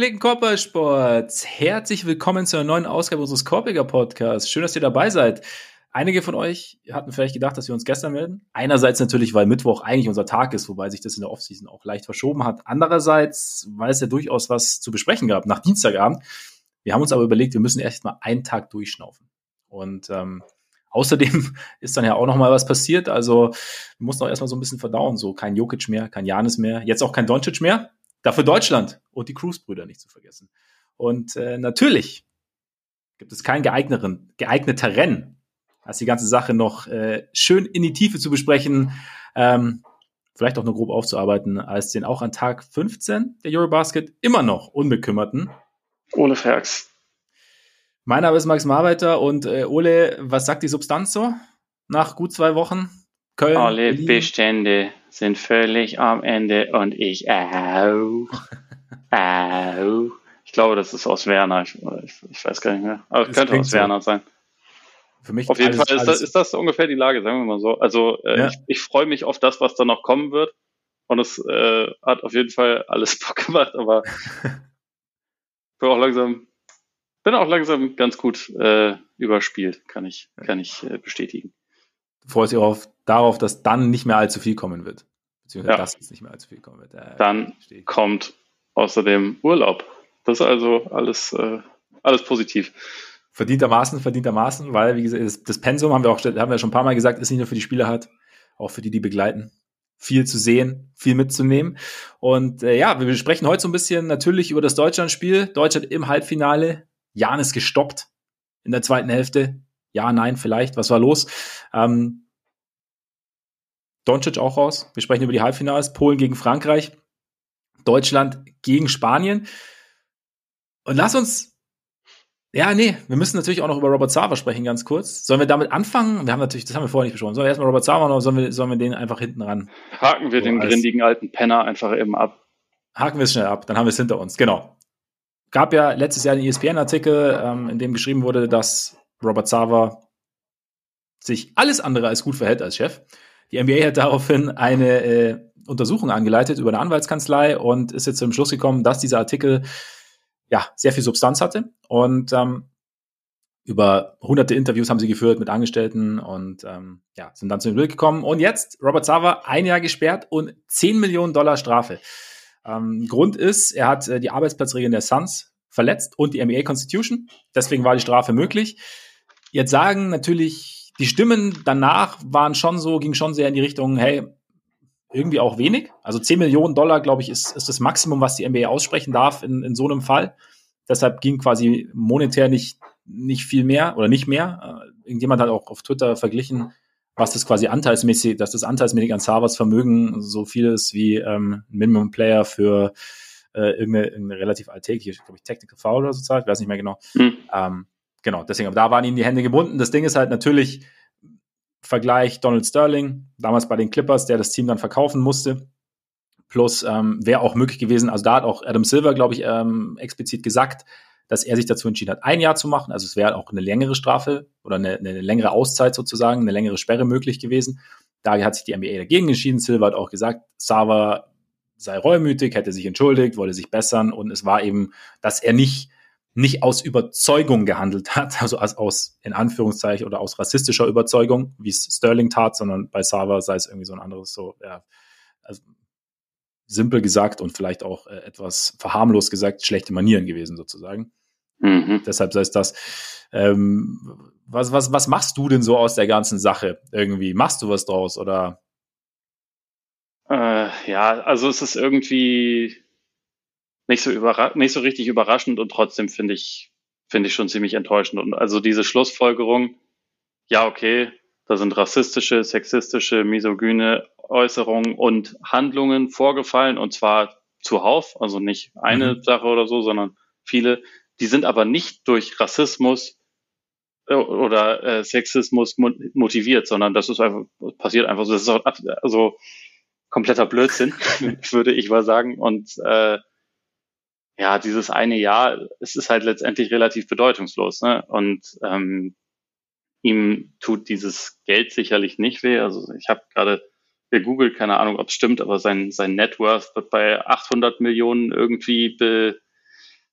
Gepflegten Korbballsports, herzlich willkommen zu einer neuen Ausgabe unseres Korbiger Podcasts. Schön, dass ihr dabei seid. Einige von euch hatten vielleicht gedacht, dass wir uns gestern melden. Einerseits natürlich, weil Mittwoch eigentlich unser Tag ist, wobei sich das in der Offseason auch leicht verschoben hat. Andererseits, weil es ja durchaus was zu besprechen gab nach Dienstagabend. Wir haben uns aber überlegt, wir müssen erst mal einen Tag durchschnaufen. Und ähm, außerdem ist dann ja auch noch mal was passiert. Also wir mussten auch erstmal so ein bisschen verdauen. So kein Jokic mehr, kein Janis mehr, jetzt auch kein Doncic mehr. Dafür Deutschland und die Cruz-Brüder nicht zu vergessen. Und äh, natürlich gibt es keinen geeigneteren, geeigneteren, als die ganze Sache noch äh, schön in die Tiefe zu besprechen, ähm, vielleicht auch nur grob aufzuarbeiten, als den auch an Tag 15 der Eurobasket immer noch unbekümmerten. Ole Ferks. Mein Name ist Max Marbeiter und äh, Ole, was sagt die Substanz so nach gut zwei Wochen? Köln, Alle Berlin. Bestände sind völlig am Ende und ich auch. auch. Ich glaube, das ist aus Werner. Ich, ich weiß gar nicht mehr. Aber es könnte aus so. Werner sein. Für mich Auf jeden alles, Fall ist das, ist das, ungefähr die Lage, sagen wir mal so. Also äh, ja. ich, ich freue mich auf das, was da noch kommen wird. Und es äh, hat auf jeden Fall alles Bock gemacht, aber bin auch langsam, bin auch langsam ganz gut äh, überspielt, kann ich, kann ich äh, bestätigen. Du freust dich auf, darauf, dass dann nicht mehr allzu viel kommen wird. Beziehungsweise ja. dass es nicht mehr allzu viel kommen wird. Äh, dann kommt außerdem Urlaub. Das ist also alles, äh, alles positiv. Verdientermaßen, verdientermaßen, weil, wie gesagt, das, das Pensum haben wir auch haben wir schon ein paar Mal gesagt, ist nicht nur für die Spieler hat, auch für die, die begleiten. Viel zu sehen, viel mitzunehmen. Und äh, ja, wir sprechen heute so ein bisschen natürlich über das Deutschlandspiel. Deutschland im Halbfinale. Jan ist gestoppt in der zweiten Hälfte. Ja, nein, vielleicht. Was war los? Ähm, Doncic auch raus. Wir sprechen über die Halbfinals. Polen gegen Frankreich. Deutschland gegen Spanien. Und lass uns ja, nee, wir müssen natürlich auch noch über Robert Sava sprechen, ganz kurz. Sollen wir damit anfangen? Wir haben natürlich, das haben wir vorher nicht besprochen. Sollen wir erstmal Robert Sava oder sollen wir, sollen wir den einfach hinten ran? Haken wir so, den grindigen alten Penner einfach eben ab. Haken wir es schnell ab, dann haben wir es hinter uns, genau. Gab ja letztes Jahr den ESPN-Artikel, ähm, in dem geschrieben wurde, dass Robert Sava sich alles andere als gut verhält als Chef. Die NBA hat daraufhin eine äh, Untersuchung angeleitet über eine Anwaltskanzlei und ist jetzt zum Schluss gekommen, dass dieser Artikel ja, sehr viel Substanz hatte. Und ähm, über hunderte Interviews haben sie geführt mit Angestellten und ähm, ja, sind dann zu dem Bild gekommen. Und jetzt Robert Sava ein Jahr gesperrt und 10 Millionen Dollar Strafe. Ähm, Grund ist, er hat äh, die Arbeitsplatzregeln der Suns verletzt und die NBA Constitution. Deswegen war die Strafe möglich. Jetzt sagen natürlich die Stimmen danach waren schon so, ging schon sehr in die Richtung, hey, irgendwie auch wenig. Also 10 Millionen Dollar, glaube ich, ist, ist das Maximum, was die NBA aussprechen darf in, in so einem Fall. Deshalb ging quasi monetär nicht, nicht viel mehr oder nicht mehr. Äh, irgendjemand hat auch auf Twitter verglichen, was das quasi anteilsmäßig, dass das anteilsmäßig an Savas Vermögen so viel ist wie ähm, ein Minimum Player für äh, irgendeine, irgendeine relativ alltägliche, glaube ich, Technical Foul oder so zahlt, ich weiß nicht mehr genau. Mhm. Ähm, genau, deswegen, aber da waren ihnen die Hände gebunden. Das Ding ist halt natürlich, Vergleich Donald Sterling, damals bei den Clippers, der das Team dann verkaufen musste. Plus ähm, wäre auch möglich gewesen, also da hat auch Adam Silver, glaube ich, ähm, explizit gesagt, dass er sich dazu entschieden hat, ein Jahr zu machen. Also es wäre auch eine längere Strafe oder eine, eine längere Auszeit sozusagen, eine längere Sperre möglich gewesen. Da hat sich die NBA dagegen entschieden. Silver hat auch gesagt, Sava sei reumütig, hätte sich entschuldigt, wollte sich bessern und es war eben, dass er nicht nicht aus Überzeugung gehandelt hat, also aus, aus in Anführungszeichen oder aus rassistischer Überzeugung, wie es Sterling tat, sondern bei Sava sei es irgendwie so ein anderes, so, ja, also simpel gesagt und vielleicht auch äh, etwas verharmlos gesagt, schlechte Manieren gewesen sozusagen. Mhm. Deshalb sei es das. Ähm, was, was, was machst du denn so aus der ganzen Sache irgendwie? Machst du was draus oder? Äh, ja, also es ist irgendwie nicht so, überra nicht so richtig überraschend und trotzdem finde ich, finde ich schon ziemlich enttäuschend. Und also diese Schlussfolgerung, ja, okay, da sind rassistische, sexistische, misogyne Äußerungen und Handlungen vorgefallen und zwar zuhauf, also nicht eine mhm. Sache oder so, sondern viele. Die sind aber nicht durch Rassismus äh, oder äh, Sexismus motiviert, sondern das ist einfach, passiert einfach so. Das ist auch also kompletter Blödsinn, würde ich mal sagen. Und äh, ja, dieses eine Jahr, es ist halt letztendlich relativ bedeutungslos. Ne? Und ähm, ihm tut dieses Geld sicherlich nicht weh. Also ich habe gerade gegoogelt, keine Ahnung, ob es stimmt, aber sein, sein Net Worth wird bei 800 Millionen irgendwie be,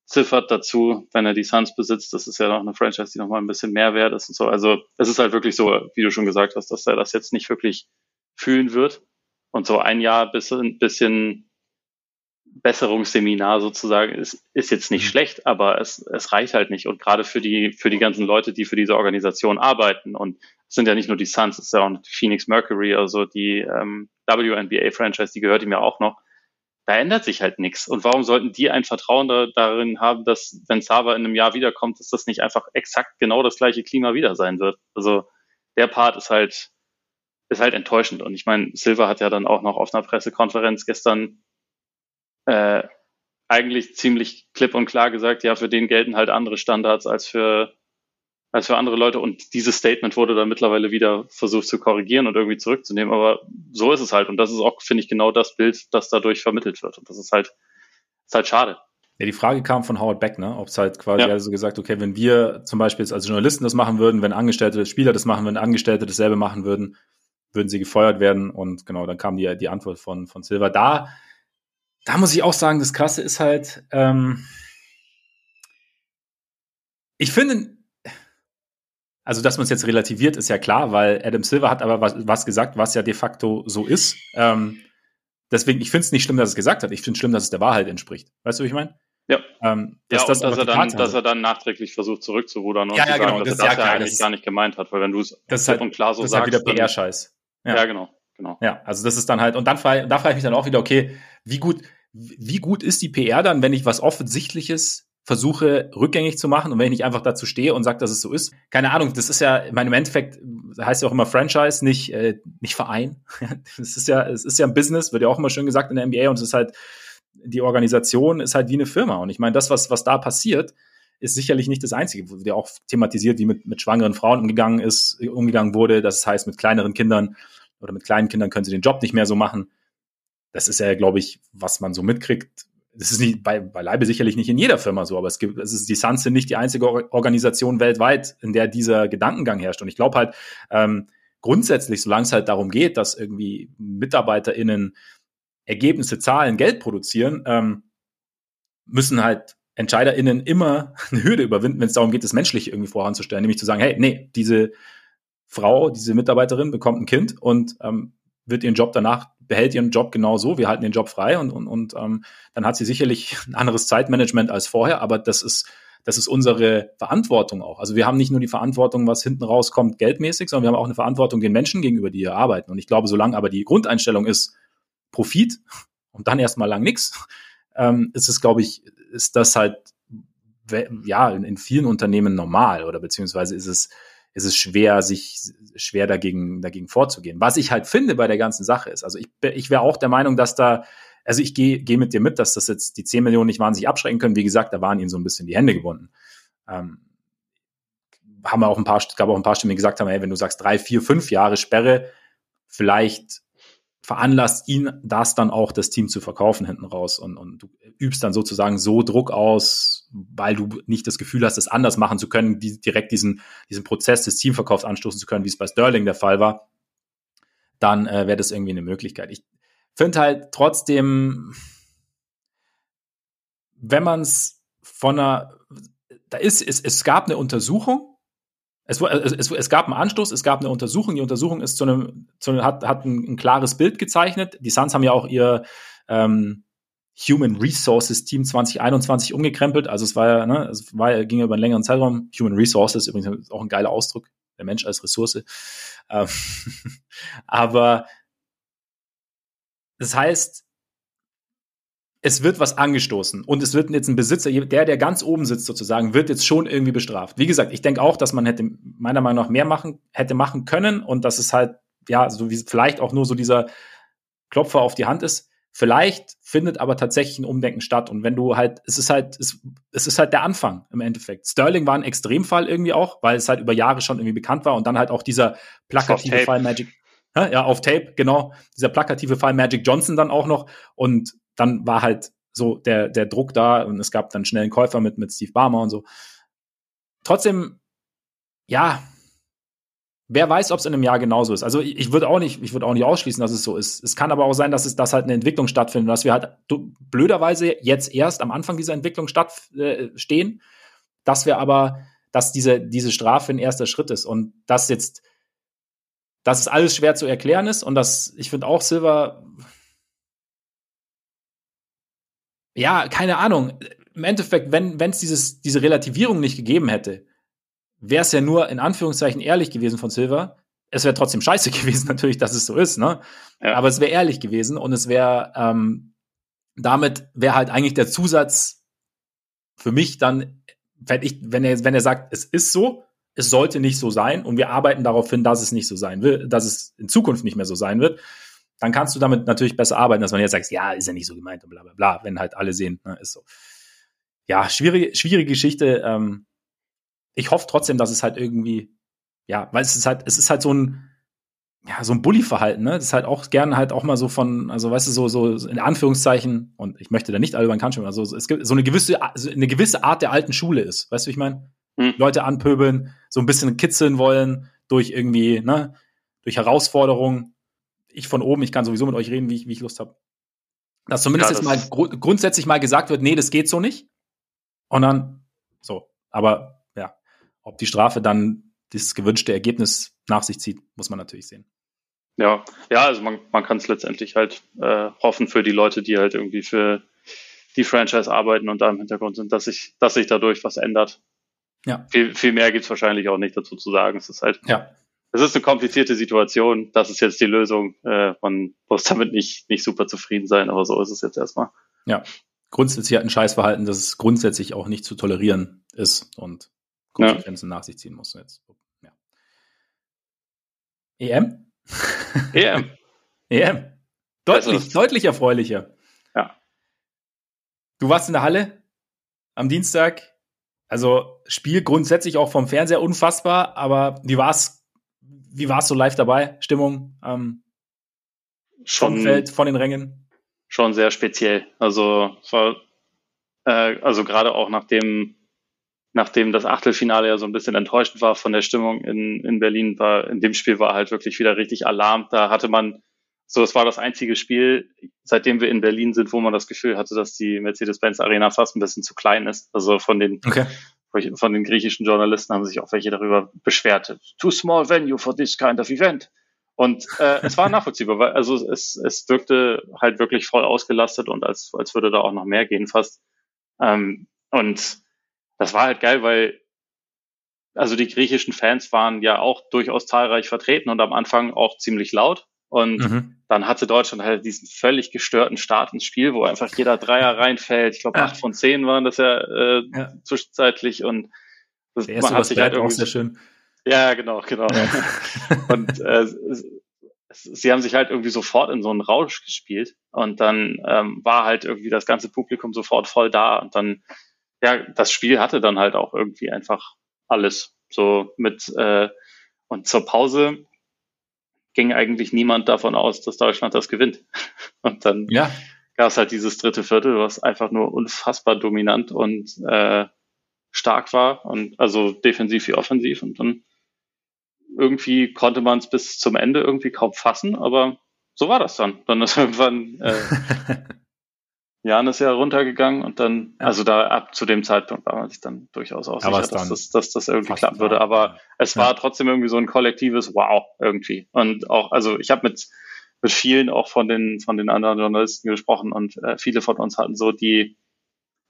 ziffert dazu, wenn er die Suns besitzt. Das ist ja noch eine Franchise, die nochmal ein bisschen mehr wert ist und so. Also es ist halt wirklich so, wie du schon gesagt hast, dass er das jetzt nicht wirklich fühlen wird. Und so ein Jahr bis ein bisschen Besserungsseminar sozusagen ist, ist jetzt nicht mhm. schlecht, aber es, es reicht halt nicht. Und gerade für die, für die ganzen Leute, die für diese Organisation arbeiten, und es sind ja nicht nur die Suns, es ist ja auch die Phoenix Mercury, also die ähm, WNBA-Franchise, die gehört ihm ja auch noch da ändert sich halt nichts. Und warum sollten die ein Vertrauen da, darin haben, dass wenn Sava in einem Jahr wiederkommt, dass das nicht einfach exakt genau das gleiche Klima wieder sein wird? Also der Part ist halt, ist halt enttäuschend. Und ich meine, Silva hat ja dann auch noch auf einer Pressekonferenz gestern äh, eigentlich ziemlich klipp und klar gesagt, ja, für den gelten halt andere Standards als für als für andere Leute. Und dieses Statement wurde dann mittlerweile wieder versucht zu korrigieren und irgendwie zurückzunehmen. Aber so ist es halt. Und das ist auch, finde ich, genau das Bild, das dadurch vermittelt wird. Und das ist halt, ist halt schade. Ja, die Frage kam von Howard Beck, ne? Ob es halt quasi ja. also gesagt, okay, wenn wir zum Beispiel jetzt als Journalisten das machen würden, wenn Angestellte Spieler das machen, wenn Angestellte dasselbe machen würden, würden sie gefeuert werden. Und genau, dann kam die, die Antwort von, von Silver. Da, da muss ich auch sagen, das Krasse ist halt, ähm, ich finde, also, dass man es jetzt relativiert, ist ja klar, weil Adam Silver hat aber was, was gesagt, was ja de facto so ist. Ähm, deswegen, ich finde es nicht schlimm, dass er es gesagt hat. Ich finde es schlimm, dass es der Wahrheit entspricht. Weißt du, wie ich meine? Ja. Ähm, dass, ja, das dass, er dann, dass er dann nachträglich versucht zurückzurudern und ja, ja, zu sagen, genau, dass das er das ja, eigentlich das gar nicht gemeint hat, weil wenn du es halt, und klar so das sagst. Das ist halt wieder PR-Scheiß. Ja. ja, genau, genau. Ja, also das ist dann halt, und dann frage, da frage ich mich dann auch wieder, okay, wie gut, wie gut ist die PR dann, wenn ich was Offensichtliches versuche rückgängig zu machen und wenn ich nicht einfach dazu stehe und sage, dass es so ist, keine Ahnung, das ist ja, ich meine, im Endeffekt heißt ja auch immer Franchise, nicht, äh, nicht Verein. Es ist ja, es ist ja ein Business, wird ja auch immer schön gesagt in der NBA und es ist halt, die Organisation ist halt wie eine Firma. Und ich meine, das, was, was da passiert, ist sicherlich nicht das Einzige, wo ja auch thematisiert, wie mit, mit schwangeren Frauen umgegangen ist, umgegangen wurde. Das heißt, mit kleineren Kindern oder mit kleinen Kindern können sie den Job nicht mehr so machen. Das ist ja, glaube ich, was man so mitkriegt, das ist nicht bei, beileibe sicherlich nicht in jeder Firma so, aber es gibt, es ist, die Suns sind nicht die einzige Organisation weltweit, in der dieser Gedankengang herrscht. Und ich glaube halt, ähm, grundsätzlich, solange es halt darum geht, dass irgendwie MitarbeiterInnen Ergebnisse, Zahlen, Geld produzieren, ähm, müssen halt EntscheiderInnen immer eine Hürde überwinden, wenn es darum geht, das Menschliche irgendwie voranzustellen, nämlich zu sagen, hey, nee, diese Frau, diese Mitarbeiterin bekommt ein Kind und ähm, wird ihren Job danach behält ihren Job genauso, wir halten den Job frei und, und, und ähm, dann hat sie sicherlich ein anderes Zeitmanagement als vorher, aber das ist, das ist unsere Verantwortung auch. Also wir haben nicht nur die Verantwortung, was hinten rauskommt, geldmäßig, sondern wir haben auch eine Verantwortung den Menschen gegenüber, die hier arbeiten. Und ich glaube, solange aber die Grundeinstellung ist Profit und dann erstmal lang nichts, ähm, ist es, glaube ich, ist das halt ja in, in vielen Unternehmen normal oder beziehungsweise ist es ist es schwer, sich schwer dagegen, dagegen vorzugehen. Was ich halt finde bei der ganzen Sache ist, also ich, ich wäre auch der Meinung, dass da, also ich gehe geh mit dir mit, dass das jetzt die 10 Millionen nicht wahnsinnig abschrecken können. Wie gesagt, da waren ihnen so ein bisschen die Hände gebunden. Ähm, haben wir auch ein paar, gab auch ein paar Stimmen, die gesagt haben, hey, wenn du sagst drei, vier, fünf Jahre Sperre, vielleicht veranlasst ihn das dann auch, das Team zu verkaufen hinten raus und, und du übst dann sozusagen so Druck aus, weil du nicht das Gefühl hast, es anders machen zu können, die, direkt diesen, diesen Prozess des Teamverkaufs anstoßen zu können, wie es bei Sterling der Fall war, dann äh, wäre das irgendwie eine Möglichkeit. Ich finde halt trotzdem, wenn man es von einer, da ist, es, es gab eine Untersuchung, es, es, es, gab einen Anstoß, es gab eine Untersuchung. Die Untersuchung ist zu einem, zu einem hat, hat ein, ein, klares Bild gezeichnet. Die Suns haben ja auch ihr ähm, Human Resources Team 2021 umgekrempelt. Also es war ja, ne, es war, ging ja über einen längeren Zeitraum. Human Resources übrigens auch ein geiler Ausdruck. Der Mensch als Ressource. Ähm, aber das heißt, es wird was angestoßen und es wird jetzt ein Besitzer, der, der ganz oben sitzt sozusagen, wird jetzt schon irgendwie bestraft. Wie gesagt, ich denke auch, dass man hätte meiner Meinung nach mehr machen, hätte machen können und dass es halt, ja, so wie vielleicht auch nur so dieser Klopfer auf die Hand ist. Vielleicht findet aber tatsächlich ein Umdenken statt. Und wenn du halt, es ist halt, es, es ist halt der Anfang im Endeffekt. Sterling war ein Extremfall irgendwie auch, weil es halt über Jahre schon irgendwie bekannt war und dann halt auch dieser plakative Fall Magic, ja, auf Tape, genau, dieser plakative Fall Magic Johnson dann auch noch. Und dann war halt so der, der Druck da und es gab dann schnell einen Käufer mit, mit Steve Barmer und so. Trotzdem, ja, wer weiß, ob es in einem Jahr genauso ist. Also ich, ich würde auch nicht, ich würde auch nicht ausschließen, dass es so ist. Es kann aber auch sein, dass es, dass halt eine Entwicklung stattfindet, dass wir halt blöderweise jetzt erst am Anfang dieser Entwicklung statt, äh, stehen, dass wir aber, dass diese, diese Strafe ein erster Schritt ist und dass jetzt, dass es alles schwer zu erklären ist und dass, ich finde auch Silver, ja, keine Ahnung. Im Endeffekt, wenn es dieses diese Relativierung nicht gegeben hätte, wäre es ja nur in Anführungszeichen ehrlich gewesen von Silver. Es wäre trotzdem scheiße gewesen, natürlich, dass es so ist, ne? Ja. Aber es wäre ehrlich gewesen und es wäre ähm, damit wäre halt eigentlich der Zusatz für mich dann, wenn ich, wenn er, wenn er sagt, es ist so, es sollte nicht so sein und wir arbeiten darauf hin, dass es nicht so sein will, dass es in Zukunft nicht mehr so sein wird, dann kannst du damit natürlich besser arbeiten, dass man jetzt sagt, ja, ist ja nicht so gemeint und bla bla bla, wenn halt alle sehen, ne, ist so. Ja, schwierige, schwierige Geschichte. Ähm, ich hoffe trotzdem, dass es halt irgendwie, ja, weil es ist halt, es ist halt so ein, ja, so ein Bully-Verhalten, ne? Das ist halt auch gerne halt auch mal so von, also weißt du, so, so in Anführungszeichen, und ich möchte da nicht alle über den Kant also es gibt so eine gewisse, so eine gewisse Art der alten Schule ist, weißt du, wie ich meine? Hm. Leute anpöbeln, so ein bisschen kitzeln wollen durch irgendwie, ne, durch Herausforderungen. Ich von oben, ich kann sowieso mit euch reden, wie ich, wie ich Lust habe. Dass zumindest ja, das jetzt mal gru grundsätzlich mal gesagt wird, nee, das geht so nicht. Und dann, so. Aber ob die Strafe dann das gewünschte Ergebnis nach sich zieht, muss man natürlich sehen. Ja, ja, also man, man kann es letztendlich halt äh, hoffen für die Leute, die halt irgendwie für die Franchise arbeiten und da im Hintergrund sind, dass sich, dass sich dadurch was ändert. Ja. Viel, viel mehr gibt es wahrscheinlich auch nicht dazu zu sagen. Es ist halt, ja. Es ist eine komplizierte Situation. Das ist jetzt die Lösung. Äh, man muss damit nicht, nicht super zufrieden sein, aber so ist es jetzt erstmal. Ja. Grundsätzlich hat ein Scheißverhalten, das es grundsätzlich auch nicht zu tolerieren ist. Und Konsequenzen ja. nach sich ziehen muss. Jetzt. Ja. EM? EM. EM. Deutlich, also, deutlich erfreulicher. Ja. Du warst in der Halle am Dienstag. Also Spiel grundsätzlich auch vom Fernseher unfassbar, aber wie war's? Wie war's so live dabei? Stimmung ähm, schon Feld, von den Rängen? Schon sehr speziell. Also es war äh, also gerade auch nach dem nachdem das Achtelfinale ja so ein bisschen enttäuschend war von der Stimmung in, in Berlin, war in dem Spiel war halt wirklich wieder richtig Alarm. Da hatte man, so es war das einzige Spiel, seitdem wir in Berlin sind, wo man das Gefühl hatte, dass die Mercedes-Benz Arena fast ein bisschen zu klein ist. Also von den okay. Von den griechischen Journalisten haben sich auch welche darüber beschwert. Too small venue for this kind of event. Und äh, es war nachvollziehbar, weil also es, es wirkte halt wirklich voll ausgelastet und als, als würde da auch noch mehr gehen fast. Ähm, und das war halt geil, weil also die griechischen Fans waren ja auch durchaus zahlreich vertreten und am Anfang auch ziemlich laut. Und mhm. dann hatte Deutschland halt diesen völlig gestörten Start ins Spiel, wo einfach jeder Dreier reinfällt. Ich glaube, ja. acht von zehn waren das ja, äh, ja. zwischenzeitlich. Und das, man hat sich halt irgendwie. Auch sehr schön. Ja, genau, genau. Ja. und äh, sie haben sich halt irgendwie sofort in so einen Rausch gespielt. Und dann ähm, war halt irgendwie das ganze Publikum sofort voll da. Und dann ja, das Spiel hatte dann halt auch irgendwie einfach alles. So mit äh, und zur Pause ging eigentlich niemand davon aus, dass Deutschland das gewinnt. Und dann ja. gab es halt dieses dritte Viertel, was einfach nur unfassbar dominant und äh, stark war und also defensiv wie offensiv. Und dann irgendwie konnte man es bis zum Ende irgendwie kaum fassen, aber so war das dann. Dann ist irgendwann äh, Jan ist ja runtergegangen und dann, ja. also da ab zu dem Zeitpunkt war man sich dann durchaus auch sicher, dass das, dass das irgendwie klappen würde. Aber es ja. war trotzdem irgendwie so ein kollektives Wow irgendwie. Und auch, also ich habe mit, mit vielen auch von den, von den anderen Journalisten gesprochen und äh, viele von uns hatten so die,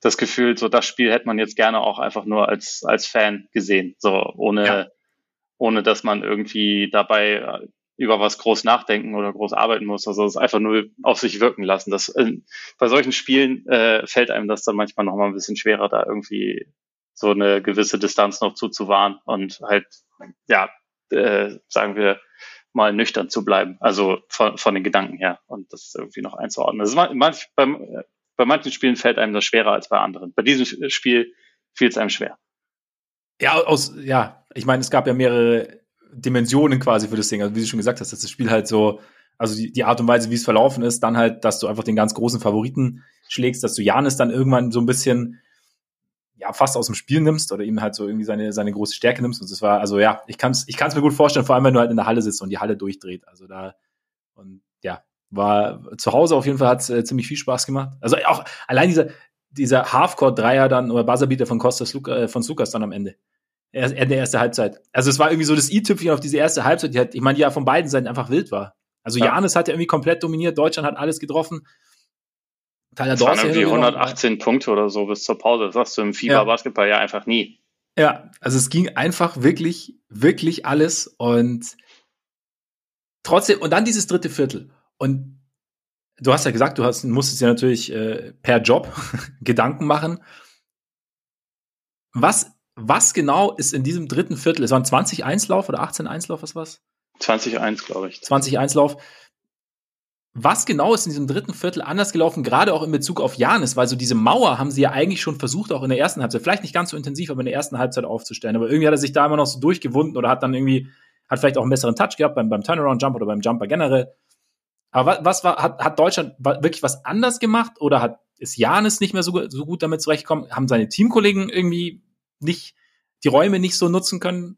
das Gefühl, so das Spiel hätte man jetzt gerne auch einfach nur als, als Fan gesehen, so ohne, ja. ohne dass man irgendwie dabei über was groß nachdenken oder groß arbeiten muss. Also es einfach nur auf sich wirken lassen. Das, äh, bei solchen Spielen äh, fällt einem das dann manchmal noch mal ein bisschen schwerer, da irgendwie so eine gewisse Distanz noch zuzuwahren und halt, ja, äh, sagen wir mal nüchtern zu bleiben. Also von, von den Gedanken her und das irgendwie noch einzuordnen. Das ist manch, beim, bei manchen Spielen fällt einem das schwerer als bei anderen. Bei diesem Spiel fiel es einem schwer. Ja, aus, ja, ich meine, es gab ja mehrere Dimensionen quasi für das Ding. Also wie du schon gesagt hast, dass das Spiel halt so, also die, die Art und Weise, wie es verlaufen ist, dann halt, dass du einfach den ganz großen Favoriten schlägst, dass du Janis dann irgendwann so ein bisschen ja fast aus dem Spiel nimmst oder ihm halt so irgendwie seine, seine große Stärke nimmst. Und das war, also ja, ich kann es ich kann's mir gut vorstellen, vor allem wenn du halt in der Halle sitzt und die Halle durchdreht. Also da, und ja, war zu Hause auf jeden Fall hat es äh, ziemlich viel Spaß gemacht. Also auch allein dieser, dieser Halfcourt-Dreier dann oder Buzzerbeater von Costas Luca, äh, von Lukas dann am Ende. Er der erste Halbzeit. Also es war irgendwie so das i-Tüpfchen auf diese erste Halbzeit, die halt, ich meine, die ja von beiden Seiten einfach wild war. Also ja. Janis hat ja irgendwie komplett dominiert, Deutschland hat alles getroffen. Tyler das waren irgendwie 118 Punkte oder so bis zur Pause. Das sagst du im FIBA-Basketball ja einfach nie. Ja, also es ging einfach wirklich, wirklich alles und trotzdem, und dann dieses dritte Viertel. Und du hast ja gesagt, du hast, musstest ja natürlich äh, per Job Gedanken machen. Was, was genau ist in diesem dritten Viertel? Es waren 20 Einslauf oder 18 Einslauf, was war's? 20-1, glaube ich. 20 Einslauf. Was genau ist in diesem dritten Viertel anders gelaufen, gerade auch in Bezug auf Janis? Weil so diese Mauer haben sie ja eigentlich schon versucht, auch in der ersten Halbzeit, vielleicht nicht ganz so intensiv, aber in der ersten Halbzeit aufzustellen. Aber irgendwie hat er sich da immer noch so durchgewunden oder hat dann irgendwie, hat vielleicht auch einen besseren Touch gehabt beim, beim Turnaround-Jump oder beim Jumper generell. Aber was, was war, hat, hat Deutschland wirklich was anders gemacht oder hat, ist Janis nicht mehr so, so gut damit zurechtgekommen? Haben seine Teamkollegen irgendwie nicht, die Räume nicht so nutzen können?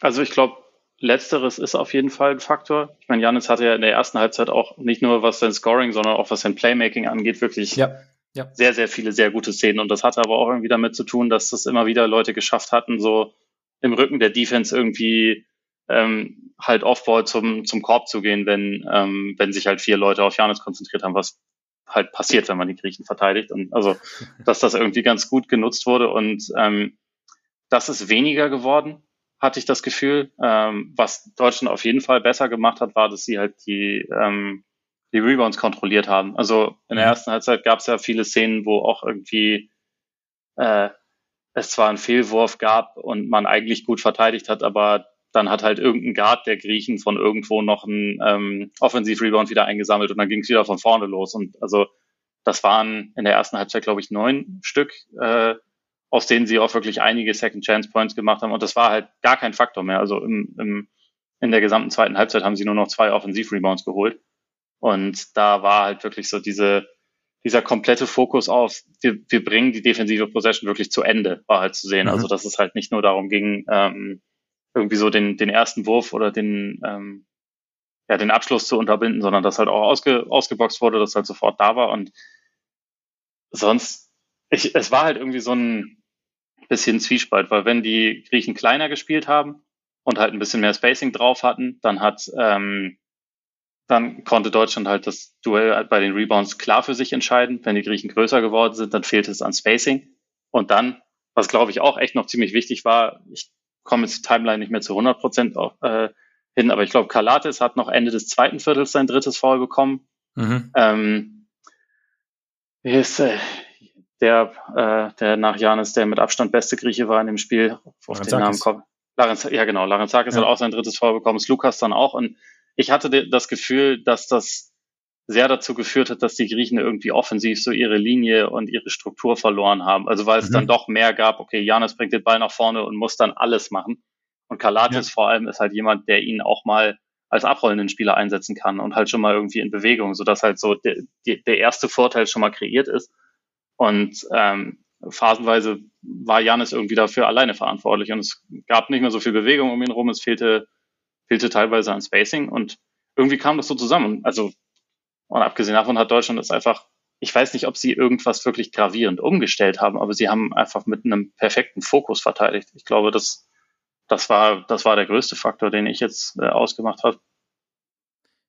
Also ich glaube, Letzteres ist auf jeden Fall ein Faktor. Ich meine, Janis hatte ja in der ersten Halbzeit auch nicht nur was sein Scoring, sondern auch was sein Playmaking angeht, wirklich ja, ja. sehr, sehr viele sehr gute Szenen. Und das hatte aber auch irgendwie damit zu tun, dass das immer wieder Leute geschafft hatten, so im Rücken der Defense irgendwie ähm, halt Offball zum, zum Korb zu gehen, wenn, ähm, wenn sich halt vier Leute auf Janis konzentriert haben, was halt passiert, wenn man die Griechen verteidigt. Und also, dass das irgendwie ganz gut genutzt wurde und ähm, das ist weniger geworden hatte ich das Gefühl. Ähm, was Deutschland auf jeden Fall besser gemacht hat, war, dass sie halt die, ähm, die Rebounds kontrolliert haben. Also in der mhm. ersten Halbzeit gab es ja viele Szenen, wo auch irgendwie äh, es zwar einen Fehlwurf gab und man eigentlich gut verteidigt hat, aber dann hat halt irgendein Guard der Griechen von irgendwo noch einen ähm, Offensiv-Rebound wieder eingesammelt und dann ging es wieder von vorne los. Und also das waren in der ersten Halbzeit, glaube ich, neun Stück. Äh, aus denen sie auch wirklich einige Second Chance Points gemacht haben. Und das war halt gar kein Faktor mehr. Also im, im, in der gesamten zweiten Halbzeit haben sie nur noch zwei Offensiv-Rebounds geholt. Und da war halt wirklich so diese, dieser komplette Fokus auf, wir, wir bringen die defensive Possession wirklich zu Ende, war halt zu sehen. Mhm. Also dass es halt nicht nur darum ging, ähm, irgendwie so den, den ersten Wurf oder den, ähm, ja, den Abschluss zu unterbinden, sondern dass halt auch ausge, ausgeboxt wurde, dass halt sofort da war. Und sonst, ich, es war halt irgendwie so ein, bisschen Zwiespalt, weil wenn die Griechen kleiner gespielt haben und halt ein bisschen mehr Spacing drauf hatten, dann hat ähm, dann konnte Deutschland halt das Duell halt bei den Rebounds klar für sich entscheiden. Wenn die Griechen größer geworden sind, dann fehlt es an Spacing. Und dann, was glaube ich auch echt noch ziemlich wichtig war, ich komme jetzt die Timeline nicht mehr zu 100 Prozent äh, hin, aber ich glaube, Kalates hat noch Ende des zweiten Viertels sein drittes Foul bekommen. Mhm. Ähm, ist, äh, der, äh, der nach Janis der mit Abstand beste Grieche war in dem Spiel. Auf den Namen kommt. Larenz, ja, genau. Larenzakis ja. hat auch sein drittes Foul bekommen, Lukas dann auch. Und ich hatte das Gefühl, dass das sehr dazu geführt hat, dass die Griechen irgendwie offensiv so ihre Linie und ihre Struktur verloren haben. Also weil es mhm. dann doch mehr gab, okay, Janis bringt den Ball nach vorne und muss dann alles machen. Und Kalatis ja. vor allem ist halt jemand, der ihn auch mal als abrollenden Spieler einsetzen kann und halt schon mal irgendwie in Bewegung, sodass halt so der, der erste Vorteil schon mal kreiert ist. Und ähm, phasenweise war Janis irgendwie dafür alleine verantwortlich und es gab nicht mehr so viel Bewegung um ihn rum, es fehlte, fehlte teilweise an Spacing und irgendwie kam das so zusammen. Also, und abgesehen davon hat Deutschland es einfach, ich weiß nicht, ob sie irgendwas wirklich gravierend umgestellt haben, aber sie haben einfach mit einem perfekten Fokus verteidigt. Ich glaube, das, das war, das war der größte Faktor, den ich jetzt äh, ausgemacht habe.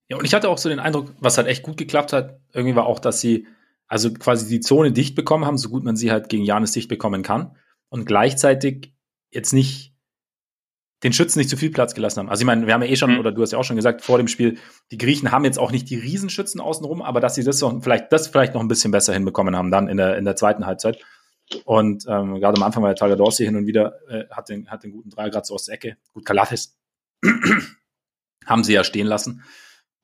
Ja, und ich hatte auch so den Eindruck, was halt echt gut geklappt hat, irgendwie war auch, dass sie also quasi die Zone dicht bekommen haben, so gut man sie halt gegen Janis dicht bekommen kann. Und gleichzeitig jetzt nicht den Schützen nicht zu viel Platz gelassen haben. Also ich meine, wir haben ja eh schon, mhm. oder du hast ja auch schon gesagt, vor dem Spiel, die Griechen haben jetzt auch nicht die Riesenschützen außenrum, aber dass sie das noch, vielleicht, das vielleicht noch ein bisschen besser hinbekommen haben dann in der, in der zweiten Halbzeit. Und ähm, gerade am Anfang war der Tyler Dorsey hin und wieder, äh, hat, den, hat den guten Dreier gerade so aus der Ecke. Gut, Kalatis haben sie ja stehen lassen.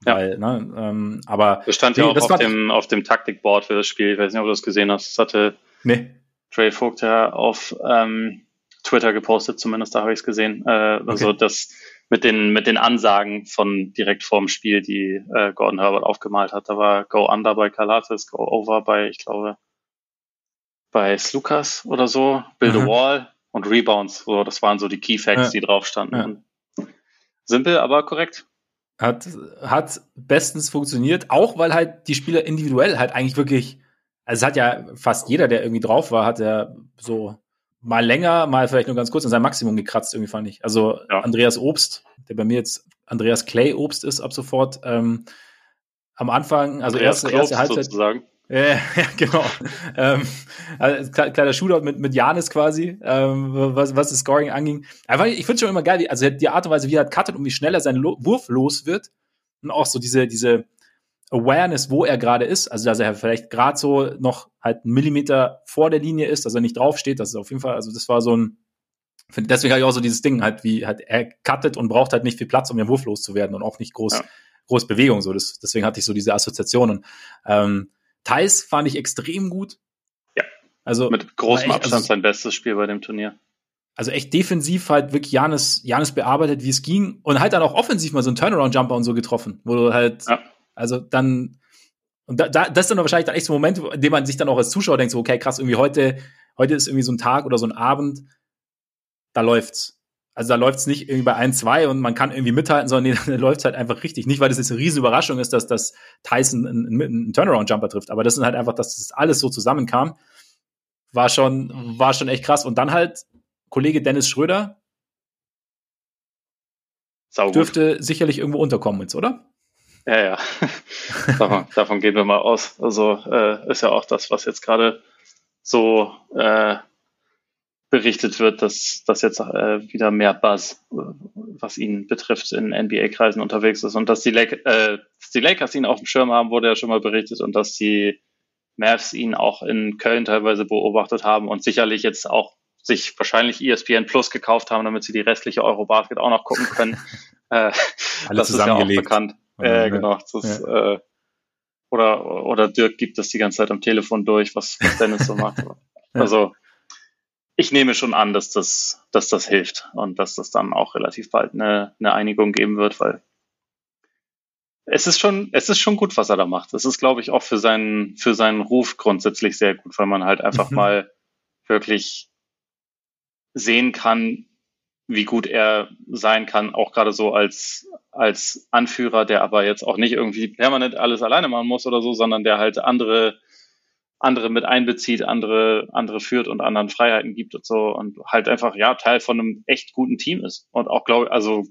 Ja. Weil, ne, ähm, aber das stand ja auch auf dem, auf dem Taktikboard für das Spiel. Ich weiß nicht, ob du das gesehen hast. Das hatte nee. Trey Vogt ja auf ähm, Twitter gepostet, zumindest da habe ich es gesehen. Äh, also okay. das mit den, mit den Ansagen von direkt vorm Spiel, die äh, Gordon Herbert aufgemalt hat. Da war Go Under bei Kalates, Go Over bei, ich glaube, bei Slukas oder so, Build a Wall und Rebounds. So, das waren so die Key Facts, ja. die drauf standen. Ja. Simpel, aber korrekt. Hat, hat bestens funktioniert, auch weil halt die Spieler individuell halt eigentlich wirklich, also es hat ja fast jeder, der irgendwie drauf war, hat ja so mal länger, mal vielleicht nur ganz kurz an sein Maximum gekratzt, irgendwie fand ich. Also ja. Andreas Obst, der bei mir jetzt Andreas Clay Obst ist ab sofort, ähm, am Anfang, also Andreas erste, erste Halbzeit. Sozusagen. Ja, ja genau. ähm, also, kleiner Shootout mit, mit Janis quasi, ähm, was, was das Scoring anging. Aber ich finde schon immer geil, also die Art und Weise, wie er cuttet und wie schnell er seinen Lo Wurf los wird. Und auch so diese, diese Awareness, wo er gerade ist. Also, dass er vielleicht gerade so noch halt einen Millimeter vor der Linie ist, dass er nicht draufsteht. Das ist auf jeden Fall, also das war so ein, deswegen habe ich auch so dieses Ding halt, wie halt er cuttet und braucht halt nicht viel Platz, um den Wurf loszuwerden und auch nicht groß, ja. groß Bewegung. So, das, deswegen hatte ich so diese Assoziationen. Ähm, Thais fand ich extrem gut. Ja. Also mit großem echt, Abstand also, sein bestes Spiel bei dem Turnier. Also echt defensiv halt wirklich Janis, Janis bearbeitet, wie es ging und halt dann auch offensiv mal so einen Turnaround-Jumper und so getroffen, wo du halt, ja. Also dann, und da, da, das ist dann wahrscheinlich dann echt so ein Moment, in dem man sich dann auch als Zuschauer denkt, so, okay, krass, irgendwie heute, heute ist irgendwie so ein Tag oder so ein Abend, da läuft's. Also da läuft's nicht irgendwie bei 1-2 und man kann irgendwie mithalten, sondern nee, da läuft's halt einfach richtig. Nicht, weil das jetzt eine riesen Überraschung ist, dass das Tyson einen, einen Turnaround-Jumper trifft, aber das ist halt einfach, dass das alles so zusammenkam, war schon, war schon echt krass. Und dann halt Kollege Dennis Schröder Saugut. dürfte sicherlich irgendwo unterkommen jetzt, oder? Ja, ja. davon, davon, gehen wir mal aus. Also äh, ist ja auch das, was jetzt gerade so äh, berichtet wird, dass, dass jetzt äh, wieder mehr Buzz, äh, was ihn betrifft, in NBA-Kreisen unterwegs ist und dass die, Lake, äh, dass die Lakers ihn auf dem Schirm haben, wurde ja schon mal berichtet und dass die Mavs ihn auch in Köln teilweise beobachtet haben und sicherlich jetzt auch sich wahrscheinlich ESPN Plus gekauft haben, damit sie die restliche Eurobasket auch noch gucken können. äh, das ist ja auch bekannt. Äh, genau. Das, ja. äh, oder, oder Dirk gibt das die ganze Zeit am Telefon durch, was, was Dennis so macht. Also ich nehme schon an, dass das, dass das hilft und dass das dann auch relativ bald eine, eine Einigung geben wird, weil es ist schon, es ist schon gut, was er da macht. Es ist, glaube ich, auch für seinen, für seinen Ruf grundsätzlich sehr gut, weil man halt einfach mhm. mal wirklich sehen kann, wie gut er sein kann, auch gerade so als, als Anführer, der aber jetzt auch nicht irgendwie permanent alles alleine machen muss oder so, sondern der halt andere andere mit einbezieht, andere, andere führt und anderen Freiheiten gibt und so und halt einfach, ja, Teil von einem echt guten Team ist. Und auch, glaube also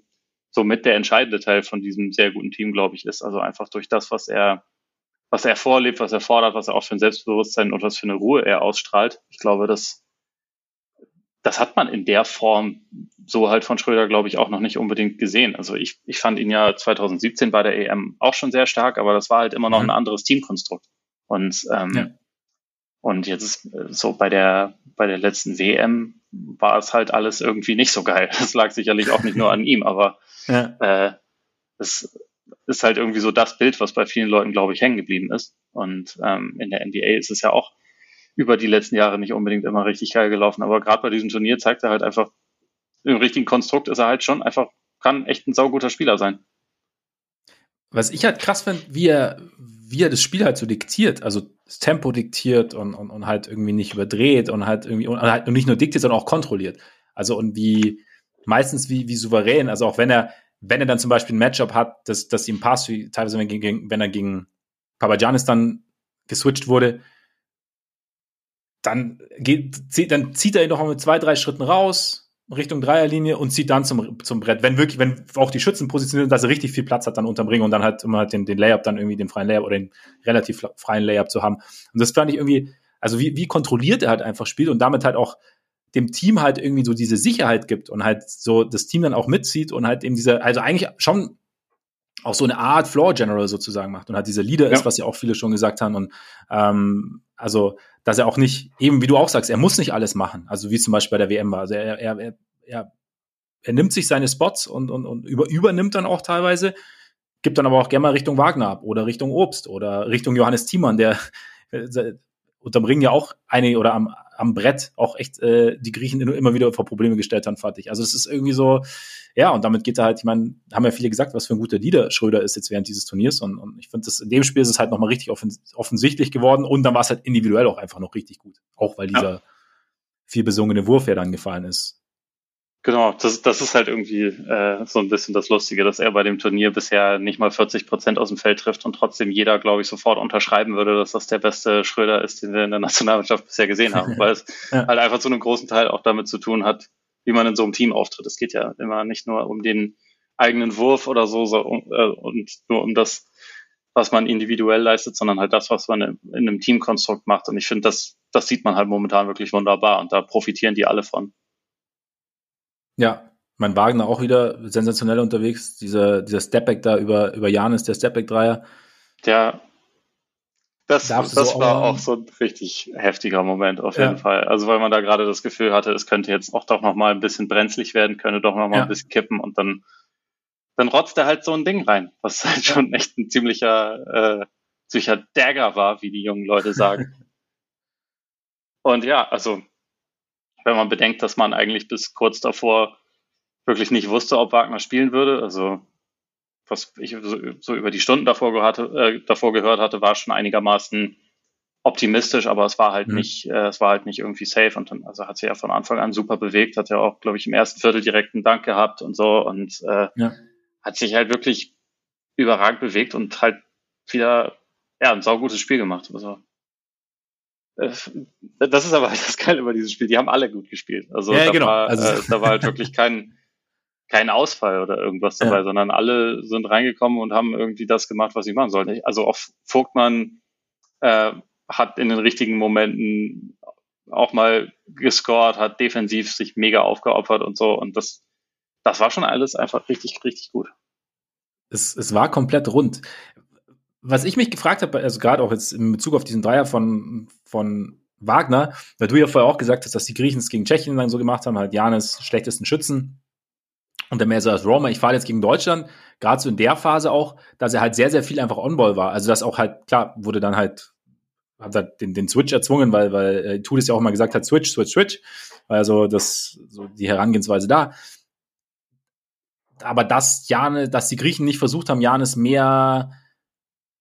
somit der entscheidende Teil von diesem sehr guten Team, glaube ich, ist. Also einfach durch das, was er, was er vorlebt, was er fordert, was er auch für ein Selbstbewusstsein und was für eine Ruhe er ausstrahlt. Ich glaube, das, das hat man in der Form so halt von Schröder, glaube ich, auch noch nicht unbedingt gesehen. Also ich, ich fand ihn ja 2017 bei der EM auch schon sehr stark, aber das war halt immer noch mhm. ein anderes Teamkonstrukt. Und ähm, ja. Und jetzt äh, so bei der, bei der letzten WM war es halt alles irgendwie nicht so geil. Das lag sicherlich auch nicht nur an ihm, aber ja. äh, es ist halt irgendwie so das Bild, was bei vielen Leuten, glaube ich, hängen geblieben ist. Und ähm, in der NBA ist es ja auch über die letzten Jahre nicht unbedingt immer richtig geil gelaufen. Aber gerade bei diesem Turnier zeigt er halt einfach, im richtigen Konstrukt ist er halt schon einfach, kann echt ein sauguter Spieler sein. Was ich halt krass finde, wie er, wie er das Spiel halt so diktiert, also das Tempo diktiert und, und, und halt irgendwie nicht überdreht und halt irgendwie und halt nicht nur diktiert, sondern auch kontrolliert. Also und wie meistens wie, wie souverän, also auch wenn er, wenn er dann zum Beispiel ein Matchup hat, dass, dass ihm passt, wie teilweise wenn, gegen, wenn er gegen Papagiannis dann geswitcht wurde, dann geht, dann zieht er ihn noch mit zwei, drei Schritten raus, Richtung Dreierlinie und zieht dann zum, zum Brett. Wenn wirklich, wenn auch die Schützen positioniert sind, dass er richtig viel Platz hat, dann unterm Ring und dann halt immer halt den, den Layup, dann irgendwie den freien Layup oder den relativ freien Layup zu haben. Und das fand ich irgendwie, also wie, wie kontrolliert er halt einfach spielt und damit halt auch dem Team halt irgendwie so diese Sicherheit gibt und halt so das Team dann auch mitzieht und halt eben diese, also eigentlich schon auch so eine Art Floor General sozusagen macht und halt dieser Leader ja. ist, was ja auch viele schon gesagt haben und ähm, also dass er auch nicht, eben wie du auch sagst, er muss nicht alles machen. Also wie zum Beispiel bei der WM war. Also er, er, er, er, er nimmt sich seine Spots und, und, und über, übernimmt dann auch teilweise, gibt dann aber auch gerne mal Richtung Wagner ab oder Richtung Obst oder Richtung Johannes Thiemann, der äh, unterm Ring ja auch einige oder am, am Brett auch echt äh, die Griechen immer wieder vor Probleme gestellt haben, fand ich. Also es ist irgendwie so, ja, und damit geht er halt, ich meine, haben ja viele gesagt, was für ein guter Leader Schröder ist jetzt während dieses Turniers. Und, und ich finde, in dem Spiel ist es halt nochmal richtig offens offensichtlich geworden und dann war es halt individuell auch einfach noch richtig gut. Auch weil dieser ja. viel besungene Wurf ja dann gefallen ist. Genau, das, das ist halt irgendwie äh, so ein bisschen das Lustige, dass er bei dem Turnier bisher nicht mal 40 Prozent aus dem Feld trifft und trotzdem jeder, glaube ich, sofort unterschreiben würde, dass das der beste Schröder ist, den wir in der Nationalmannschaft bisher gesehen haben, weil es ja. halt einfach zu einem großen Teil auch damit zu tun hat, wie man in so einem Team auftritt. Es geht ja immer nicht nur um den eigenen Wurf oder so, so äh, und nur um das, was man individuell leistet, sondern halt das, was man in, in einem Teamkonstrukt macht. Und ich finde, das, das sieht man halt momentan wirklich wunderbar und da profitieren die alle von. Ja, mein Wagner auch wieder sensationell unterwegs. Dieser, dieser Stepback da über, über Janis, der Stepback-Dreier. Ja, das, das so war auch so ein richtig heftiger Moment auf jeden ja. Fall. Also weil man da gerade das Gefühl hatte, es könnte jetzt auch doch noch mal ein bisschen brenzlig werden, könnte doch noch mal ja. ein bisschen kippen und dann dann rotzt er halt so ein Ding rein, was halt schon echt ein ziemlicher äh, ziemlicher Dagger war, wie die jungen Leute sagen. und ja, also wenn man bedenkt, dass man eigentlich bis kurz davor wirklich nicht wusste, ob Wagner spielen würde. Also was ich so, so über die Stunden davor, gehörte, äh, davor gehört hatte, war schon einigermaßen optimistisch, aber es war halt mhm. nicht, äh, es war halt nicht irgendwie safe und dann, also hat sich ja von Anfang an super bewegt, hat ja auch, glaube ich, im ersten Viertel direkt einen Dank gehabt und so und äh, ja. hat sich halt wirklich überragend bewegt und halt wieder ja ein saugutes Spiel gemacht. Also das ist aber das Geile über dieses Spiel. Die haben alle gut gespielt. Also, ja, da, genau. war, also äh, da war halt wirklich kein, kein Ausfall oder irgendwas dabei, ja. sondern alle sind reingekommen und haben irgendwie das gemacht, was sie machen sollten. Also auch Vogtmann äh, hat in den richtigen Momenten auch mal gescored, hat defensiv sich mega aufgeopfert und so. Und das, das war schon alles einfach richtig, richtig gut. Es, es war komplett rund was ich mich gefragt habe, also gerade auch jetzt in Bezug auf diesen Dreier von, von Wagner, weil du ja vorher auch gesagt hast, dass die Griechen es gegen Tschechien dann so gemacht haben, halt Janis schlechtesten Schützen und der mehr so als Roma. Ich fahre jetzt gegen Deutschland, gerade so in der Phase auch, dass er halt sehr, sehr viel einfach On-Ball war. Also das auch halt, klar, wurde dann halt, hat er den, den Switch erzwungen, weil, weil äh, Tudis ja auch mal gesagt hat, Switch, Switch, Switch. Also das, so die Herangehensweise da. Aber dass Janis, dass die Griechen nicht versucht haben, Janis mehr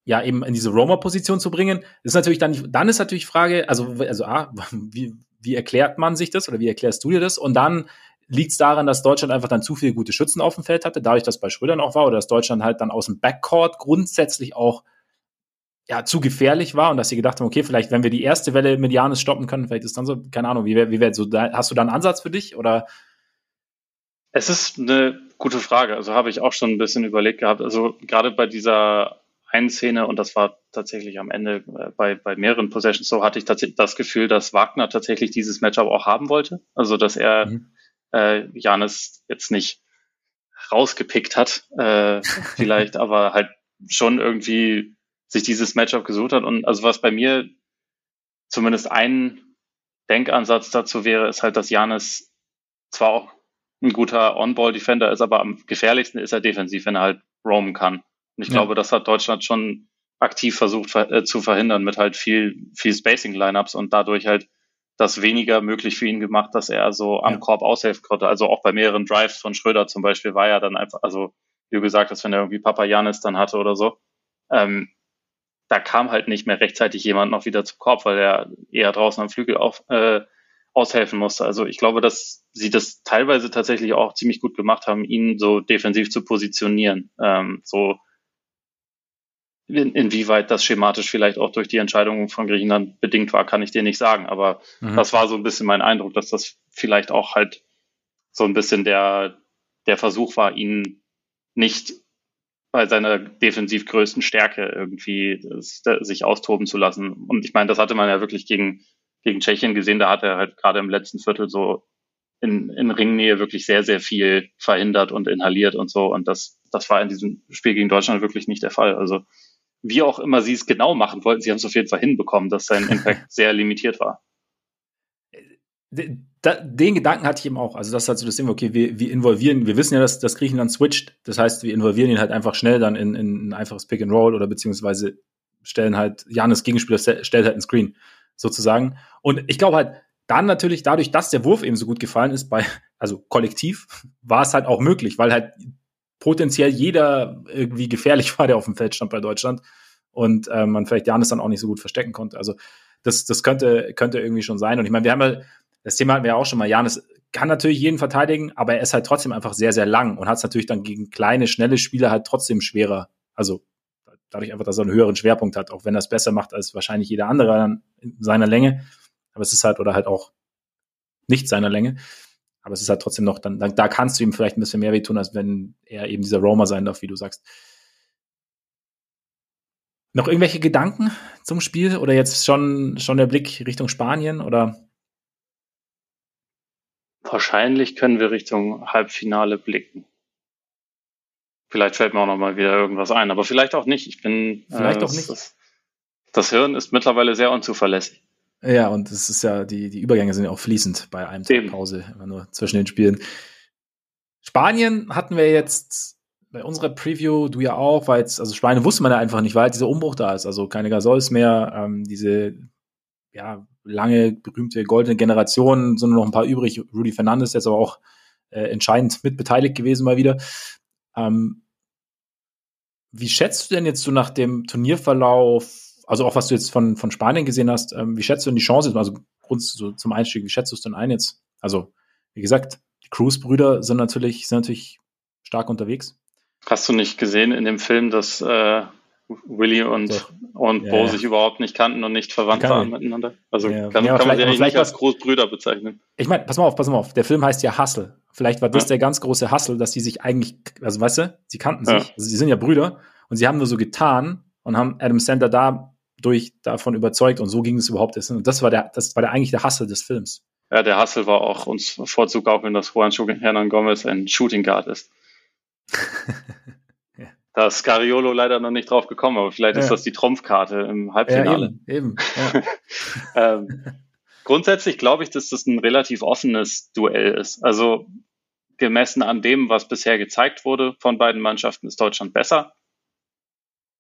ja eben in diese Roma-Position zu bringen, ist natürlich dann, dann ist natürlich Frage, also, also A, wie, wie erklärt man sich das oder wie erklärst du dir das? Und dann liegt es daran, dass Deutschland einfach dann zu viele gute Schützen auf dem Feld hatte, dadurch, dass bei Schrödern auch war, oder dass Deutschland halt dann aus dem Backcourt grundsätzlich auch ja, zu gefährlich war und dass sie gedacht haben, okay, vielleicht, wenn wir die erste Welle mit Janis stoppen können, vielleicht ist dann so, keine Ahnung, wie wäre, wie wäre so, da, hast du da einen Ansatz für dich oder? Es ist eine gute Frage. Also habe ich auch schon ein bisschen überlegt gehabt. Also gerade bei dieser einen Szene, und das war tatsächlich am Ende äh, bei, bei mehreren Possessions so, hatte ich tatsächlich das Gefühl, dass Wagner tatsächlich dieses Matchup auch haben wollte. Also, dass er mhm. äh, Janis jetzt nicht rausgepickt hat, äh, vielleicht, aber halt schon irgendwie sich dieses Matchup gesucht hat. Und also was bei mir zumindest ein Denkansatz dazu wäre, ist halt, dass Janis zwar auch ein guter On-Ball-Defender ist, aber am gefährlichsten ist er defensiv, wenn er halt roamen kann. Und ich ja. glaube, das hat Deutschland schon aktiv versucht äh, zu verhindern mit halt viel, viel Spacing-Lineups und dadurch halt das weniger möglich für ihn gemacht, dass er so am ja. Korb aushelfen konnte. Also auch bei mehreren Drives von Schröder zum Beispiel war ja dann einfach, also wie du gesagt hast, wenn er irgendwie Papa Janis dann hatte oder so, ähm, da kam halt nicht mehr rechtzeitig jemand noch wieder zum Korb, weil er eher draußen am Flügel auf, äh, aushelfen musste. Also ich glaube, dass sie das teilweise tatsächlich auch ziemlich gut gemacht haben, ihn so defensiv zu positionieren. Ähm, so in, inwieweit das schematisch vielleicht auch durch die Entscheidung von Griechenland bedingt war, kann ich dir nicht sagen. Aber mhm. das war so ein bisschen mein Eindruck, dass das vielleicht auch halt so ein bisschen der, der Versuch war, ihn nicht bei seiner defensiv größten Stärke irgendwie das, sich austoben zu lassen. Und ich meine, das hatte man ja wirklich gegen, gegen Tschechien gesehen. Da hat er halt gerade im letzten Viertel so in, in Ringnähe wirklich sehr, sehr viel verhindert und inhaliert und so. Und das, das war in diesem Spiel gegen Deutschland wirklich nicht der Fall. Also wie auch immer sie es genau machen wollten, sie haben es auf jeden Fall hinbekommen, dass sein Impact sehr limitiert war. Den Gedanken hatte ich eben auch. Also das hat so das Ding, okay, wir, wir involvieren, wir wissen ja, dass, dass Griechenland switcht. Das heißt, wir involvieren ihn halt einfach schnell dann in, in ein einfaches Pick and Roll oder beziehungsweise stellen halt, Janis Gegenspieler stellt halt ein Screen sozusagen. Und ich glaube halt, dann natürlich dadurch, dass der Wurf eben so gut gefallen ist, bei, also kollektiv, war es halt auch möglich, weil halt potenziell jeder irgendwie gefährlich war, der auf dem Feld stand bei Deutschland und äh, man vielleicht Janis dann auch nicht so gut verstecken konnte. Also das, das könnte, könnte irgendwie schon sein. Und ich meine, wir haben ja, das Thema hatten wir ja auch schon mal, Janis kann natürlich jeden verteidigen, aber er ist halt trotzdem einfach sehr, sehr lang und hat es natürlich dann gegen kleine, schnelle Spieler halt trotzdem schwerer. Also dadurch einfach, dass er einen höheren Schwerpunkt hat, auch wenn er es besser macht als wahrscheinlich jeder andere in seiner Länge. Aber es ist halt, oder halt auch nicht seiner Länge. Aber es ist halt trotzdem noch, dann, dann da kannst du ihm vielleicht ein bisschen mehr wehtun, als wenn er eben dieser Roamer sein darf, wie du sagst. Noch irgendwelche Gedanken zum Spiel oder jetzt schon, schon der Blick Richtung Spanien oder? Wahrscheinlich können wir Richtung Halbfinale blicken. Vielleicht fällt mir auch noch mal wieder irgendwas ein, aber vielleicht auch nicht. Ich bin vielleicht äh, auch nicht. Das, das Hirn ist mittlerweile sehr unzuverlässig. Ja, und es ist ja, die, die Übergänge sind ja auch fließend bei einem Tag Pause, immer nur zwischen den Spielen. Spanien hatten wir jetzt bei unserer Preview, du ja auch, weil jetzt, also Spanien wusste man ja einfach nicht, weil halt dieser Umbruch da ist. Also keine Gasols mehr, ähm, diese ja, lange, berühmte goldene Generation, nur noch ein paar übrig. Rudy Fernandes jetzt aber auch äh, entscheidend mitbeteiligt gewesen mal wieder. Ähm, wie schätzt du denn jetzt so nach dem Turnierverlauf, also auch was du jetzt von, von Spanien gesehen hast, ähm, wie schätzt du denn die Chance, also Grund so zum Einstieg, wie schätzt du es denn ein jetzt? Also, wie gesagt, die Cruz-Brüder sind natürlich, sind natürlich stark unterwegs. Hast du nicht gesehen in dem Film, dass äh, Willy und, so. und ja, Bo ja. sich überhaupt nicht kannten und nicht verwandt waren miteinander? Also ja. kann, kann man sie nicht als Großbrüder bezeichnen. Ich meine, pass mal auf, pass mal auf. Der Film heißt ja Hustle. Vielleicht war das der ganz große Hustle, dass sie sich eigentlich, also weißt du, sie kannten sich, also sie sind ja Brüder und sie haben nur so getan und haben Adam Sandler da durch davon überzeugt und so ging es überhaupt erst. Und das war der, das war der eigentlich der Hustle des Films. Ja, der Hustle war auch uns vorzugaukeln, dass Juan Hernan Gomez ein Shooting Guard ist. ja. Da ist Scariolo leider noch nicht drauf gekommen, aber vielleicht ja. ist das die Trumpfkarte im Halbfinale. Ja, eben, eben. ähm, grundsätzlich glaube ich, dass das ein relativ offenes Duell ist. Also gemessen an dem, was bisher gezeigt wurde von beiden Mannschaften, ist Deutschland besser.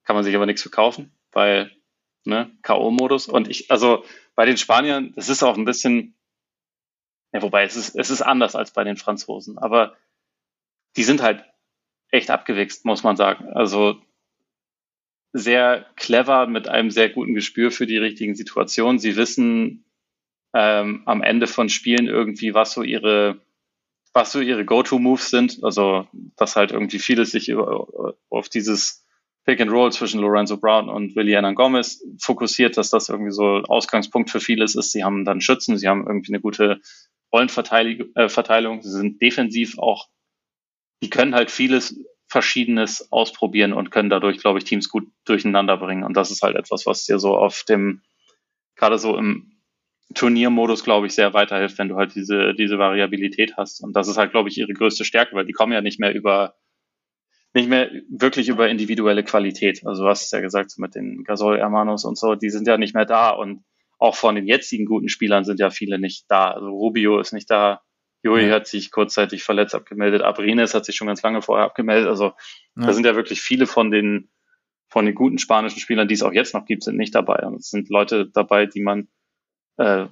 Kann man sich aber nichts verkaufen, weil ne, K.O.-Modus. Und ich, also bei den Spaniern, das ist auch ein bisschen, ja, wobei es ist, es ist anders als bei den Franzosen, aber die sind halt echt abgewichst, muss man sagen. Also sehr clever mit einem sehr guten Gespür für die richtigen Situationen. Sie wissen ähm, am Ende von Spielen irgendwie, was so ihre, was so ihre Go-To-Moves sind. Also, dass halt irgendwie vieles sich auf dieses Pick and Roll zwischen Lorenzo Brown und Williana Gomez fokussiert, dass das irgendwie so Ausgangspunkt für vieles ist. Sie haben dann Schützen, sie haben irgendwie eine gute Rollenverteilung, äh, sie sind defensiv auch die können halt vieles Verschiedenes ausprobieren und können dadurch, glaube ich, Teams gut durcheinander bringen. Und das ist halt etwas, was dir so auf dem, gerade so im Turniermodus, glaube ich, sehr weiterhilft, wenn du halt diese, diese Variabilität hast. Und das ist halt, glaube ich, ihre größte Stärke, weil die kommen ja nicht mehr über, nicht mehr wirklich über individuelle Qualität. Also du hast es ja gesagt, mit den Gasol Hermanos und so, die sind ja nicht mehr da. Und auch von den jetzigen guten Spielern sind ja viele nicht da. Also Rubio ist nicht da, Juri ja. hat sich kurzzeitig verletzt abgemeldet. Abrines hat sich schon ganz lange vorher abgemeldet. Also ja. da sind ja wirklich viele von den, von den guten spanischen Spielern, die es auch jetzt noch gibt, sind nicht dabei. Und es sind Leute dabei, die man äh,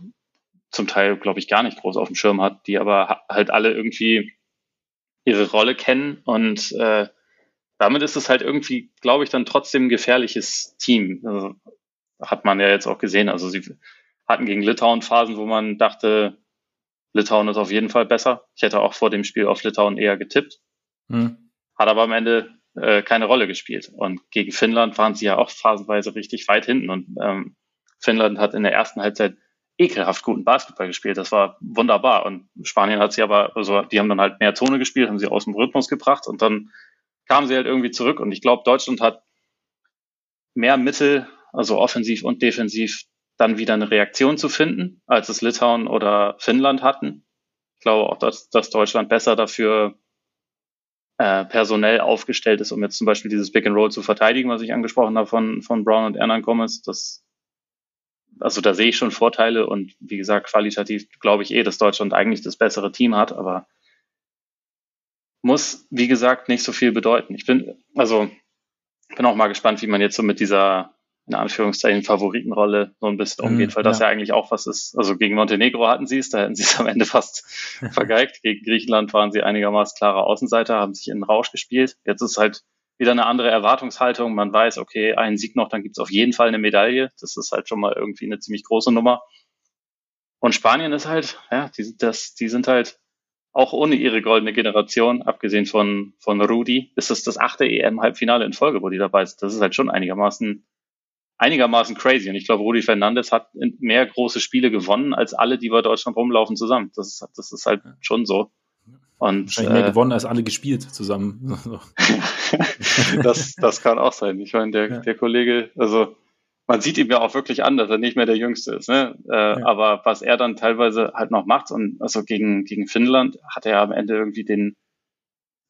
zum Teil, glaube ich, gar nicht groß auf dem Schirm hat, die aber halt alle irgendwie ihre Rolle kennen und äh, damit ist es halt irgendwie, glaube ich, dann trotzdem ein gefährliches Team. Also, hat man ja jetzt auch gesehen. Also sie hatten gegen Litauen Phasen, wo man dachte, Litauen ist auf jeden Fall besser. Ich hätte auch vor dem Spiel auf Litauen eher getippt. Hm. Hat aber am Ende äh, keine Rolle gespielt. Und gegen Finnland waren sie ja auch phasenweise richtig weit hinten. Und ähm, Finnland hat in der ersten Halbzeit ekelhaft guten Basketball gespielt. Das war wunderbar. Und Spanien hat sie aber, also die haben dann halt mehr Zone gespielt, haben sie aus dem Rhythmus gebracht und dann kamen sie halt irgendwie zurück. Und ich glaube, Deutschland hat mehr Mittel, also offensiv und defensiv, dann wieder eine Reaktion zu finden, als es Litauen oder Finnland hatten. Ich glaube auch, dass, dass Deutschland besser dafür äh, personell aufgestellt ist, um jetzt zum Beispiel dieses Pick and Roll zu verteidigen, was ich angesprochen habe von, von Brown und Hernan Gomez. Das, also da sehe ich schon Vorteile und wie gesagt, qualitativ glaube ich eh, dass Deutschland eigentlich das bessere Team hat, aber muss, wie gesagt, nicht so viel bedeuten. Ich bin, also bin auch mal gespannt, wie man jetzt so mit dieser in Anführungszeichen Favoritenrolle so ein bisschen mhm, umgeht, weil das ja. ja eigentlich auch was ist. Also gegen Montenegro hatten sie es, da hätten sie es am Ende fast vergeigt. Gegen Griechenland waren sie einigermaßen klare Außenseiter, haben sich in den Rausch gespielt. Jetzt ist halt wieder eine andere Erwartungshaltung. Man weiß, okay, einen Sieg noch, dann gibt es auf jeden Fall eine Medaille. Das ist halt schon mal irgendwie eine ziemlich große Nummer. Und Spanien ist halt, ja, die, das, die sind halt auch ohne ihre goldene Generation, abgesehen von, von Rudi, ist es das achte EM-Halbfinale in Folge, wo die dabei sind. Das ist halt schon einigermaßen, einigermaßen crazy. Und ich glaube, Rudi Fernandes hat mehr große Spiele gewonnen als alle, die bei Deutschland rumlaufen zusammen. Das ist, das ist halt schon so. Und, Wahrscheinlich mehr äh, gewonnen als alle gespielt zusammen. das, das kann auch sein. Ich meine, der, ja. der Kollege, also man sieht ihm ja auch wirklich an, dass er nicht mehr der Jüngste ist. Ne? Äh, ja. Aber was er dann teilweise halt noch macht, und also gegen, gegen Finnland hat er am Ende irgendwie den,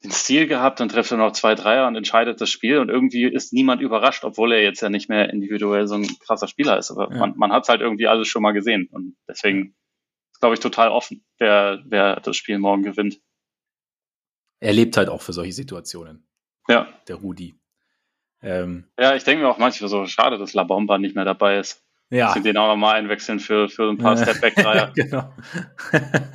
den Stil gehabt, dann trifft er noch zwei Dreier und entscheidet das Spiel und irgendwie ist niemand überrascht, obwohl er jetzt ja nicht mehr individuell so ein krasser Spieler ist. Aber ja. man, man hat es halt irgendwie alles schon mal gesehen und deswegen ist, glaube ich, total offen, wer, wer das Spiel morgen gewinnt. Er lebt halt auch für solche Situationen. Ja. Der Rudi. Ähm, ja, ich denke mir auch manchmal so, schade, dass La Bomba nicht mehr dabei ist. Ja. Sie den auch nochmal einwechseln für, für ein paar Stepback-Dreier. genau.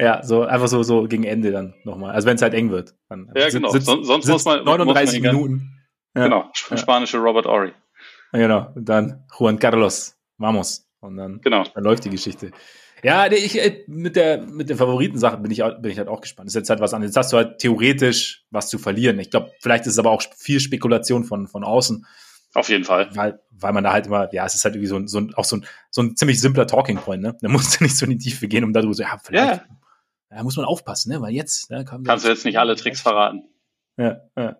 ja, so einfach so, so gegen Ende dann nochmal. Also wenn es halt eng wird. Dann ja, genau. Sitzt, sonst, sonst muss man 39 muss man Minuten. Ja. Genau, spanische Robert Ory. Genau. Und dann Juan Carlos. Vamos. Und dann, genau. dann läuft die Geschichte. Ja, ich, äh, mit der, mit der Favoritensache bin ich, bin ich halt auch gespannt. Das ist jetzt halt was anderes. Jetzt hast du halt theoretisch was zu verlieren. Ich glaube, vielleicht ist es aber auch viel Spekulation von, von außen. Auf jeden Fall. Weil, weil man da halt immer, ja, es ist halt irgendwie so ein, so ein, auch so ein, so ein ziemlich simpler Talking Point, ne? Da musst du nicht so in die Tiefe gehen, um darüber so, ja, vielleicht, ja. ja muss man aufpassen, ne? Weil jetzt, ne, Kannst du jetzt nicht alle Tricks verraten. Ja, ja.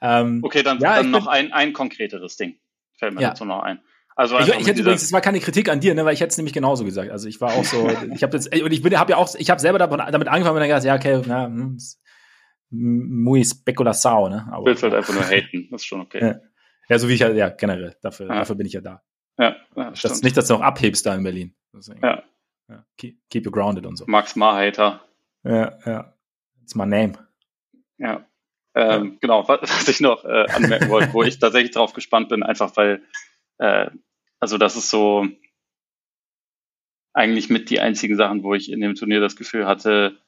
Ähm, okay, dann, ja, dann noch ein, ein konkreteres Ding. Fällt mir dazu noch ein. Also ich, ich hätte übrigens, es war keine Kritik an dir, ne, weil ich hätte es nämlich genauso gesagt. Also ich war auch so, ich habe jetzt und ich bin, habe ja auch, ich habe selber damit, damit angefangen und dann gesagt, ja okay, na, hm, muy speculação, ne? Aber, Willst halt einfach nur haten, das ist schon okay. Ja, ja so wie ich ja, ja generell, dafür, ja. dafür bin ich ja da. Ja, ja das, nicht, dass du noch abhebst da in Berlin. Deswegen, ja. ja. Keep, keep you grounded und so. Max Marhater. Ja, ja. It's my name. Ja. Ähm, Genau, was, was ich noch äh, anmerken wollte, wo ich tatsächlich drauf gespannt bin, einfach weil äh, also das ist so eigentlich mit die einzigen Sachen, wo ich in dem Turnier das Gefühl hatte,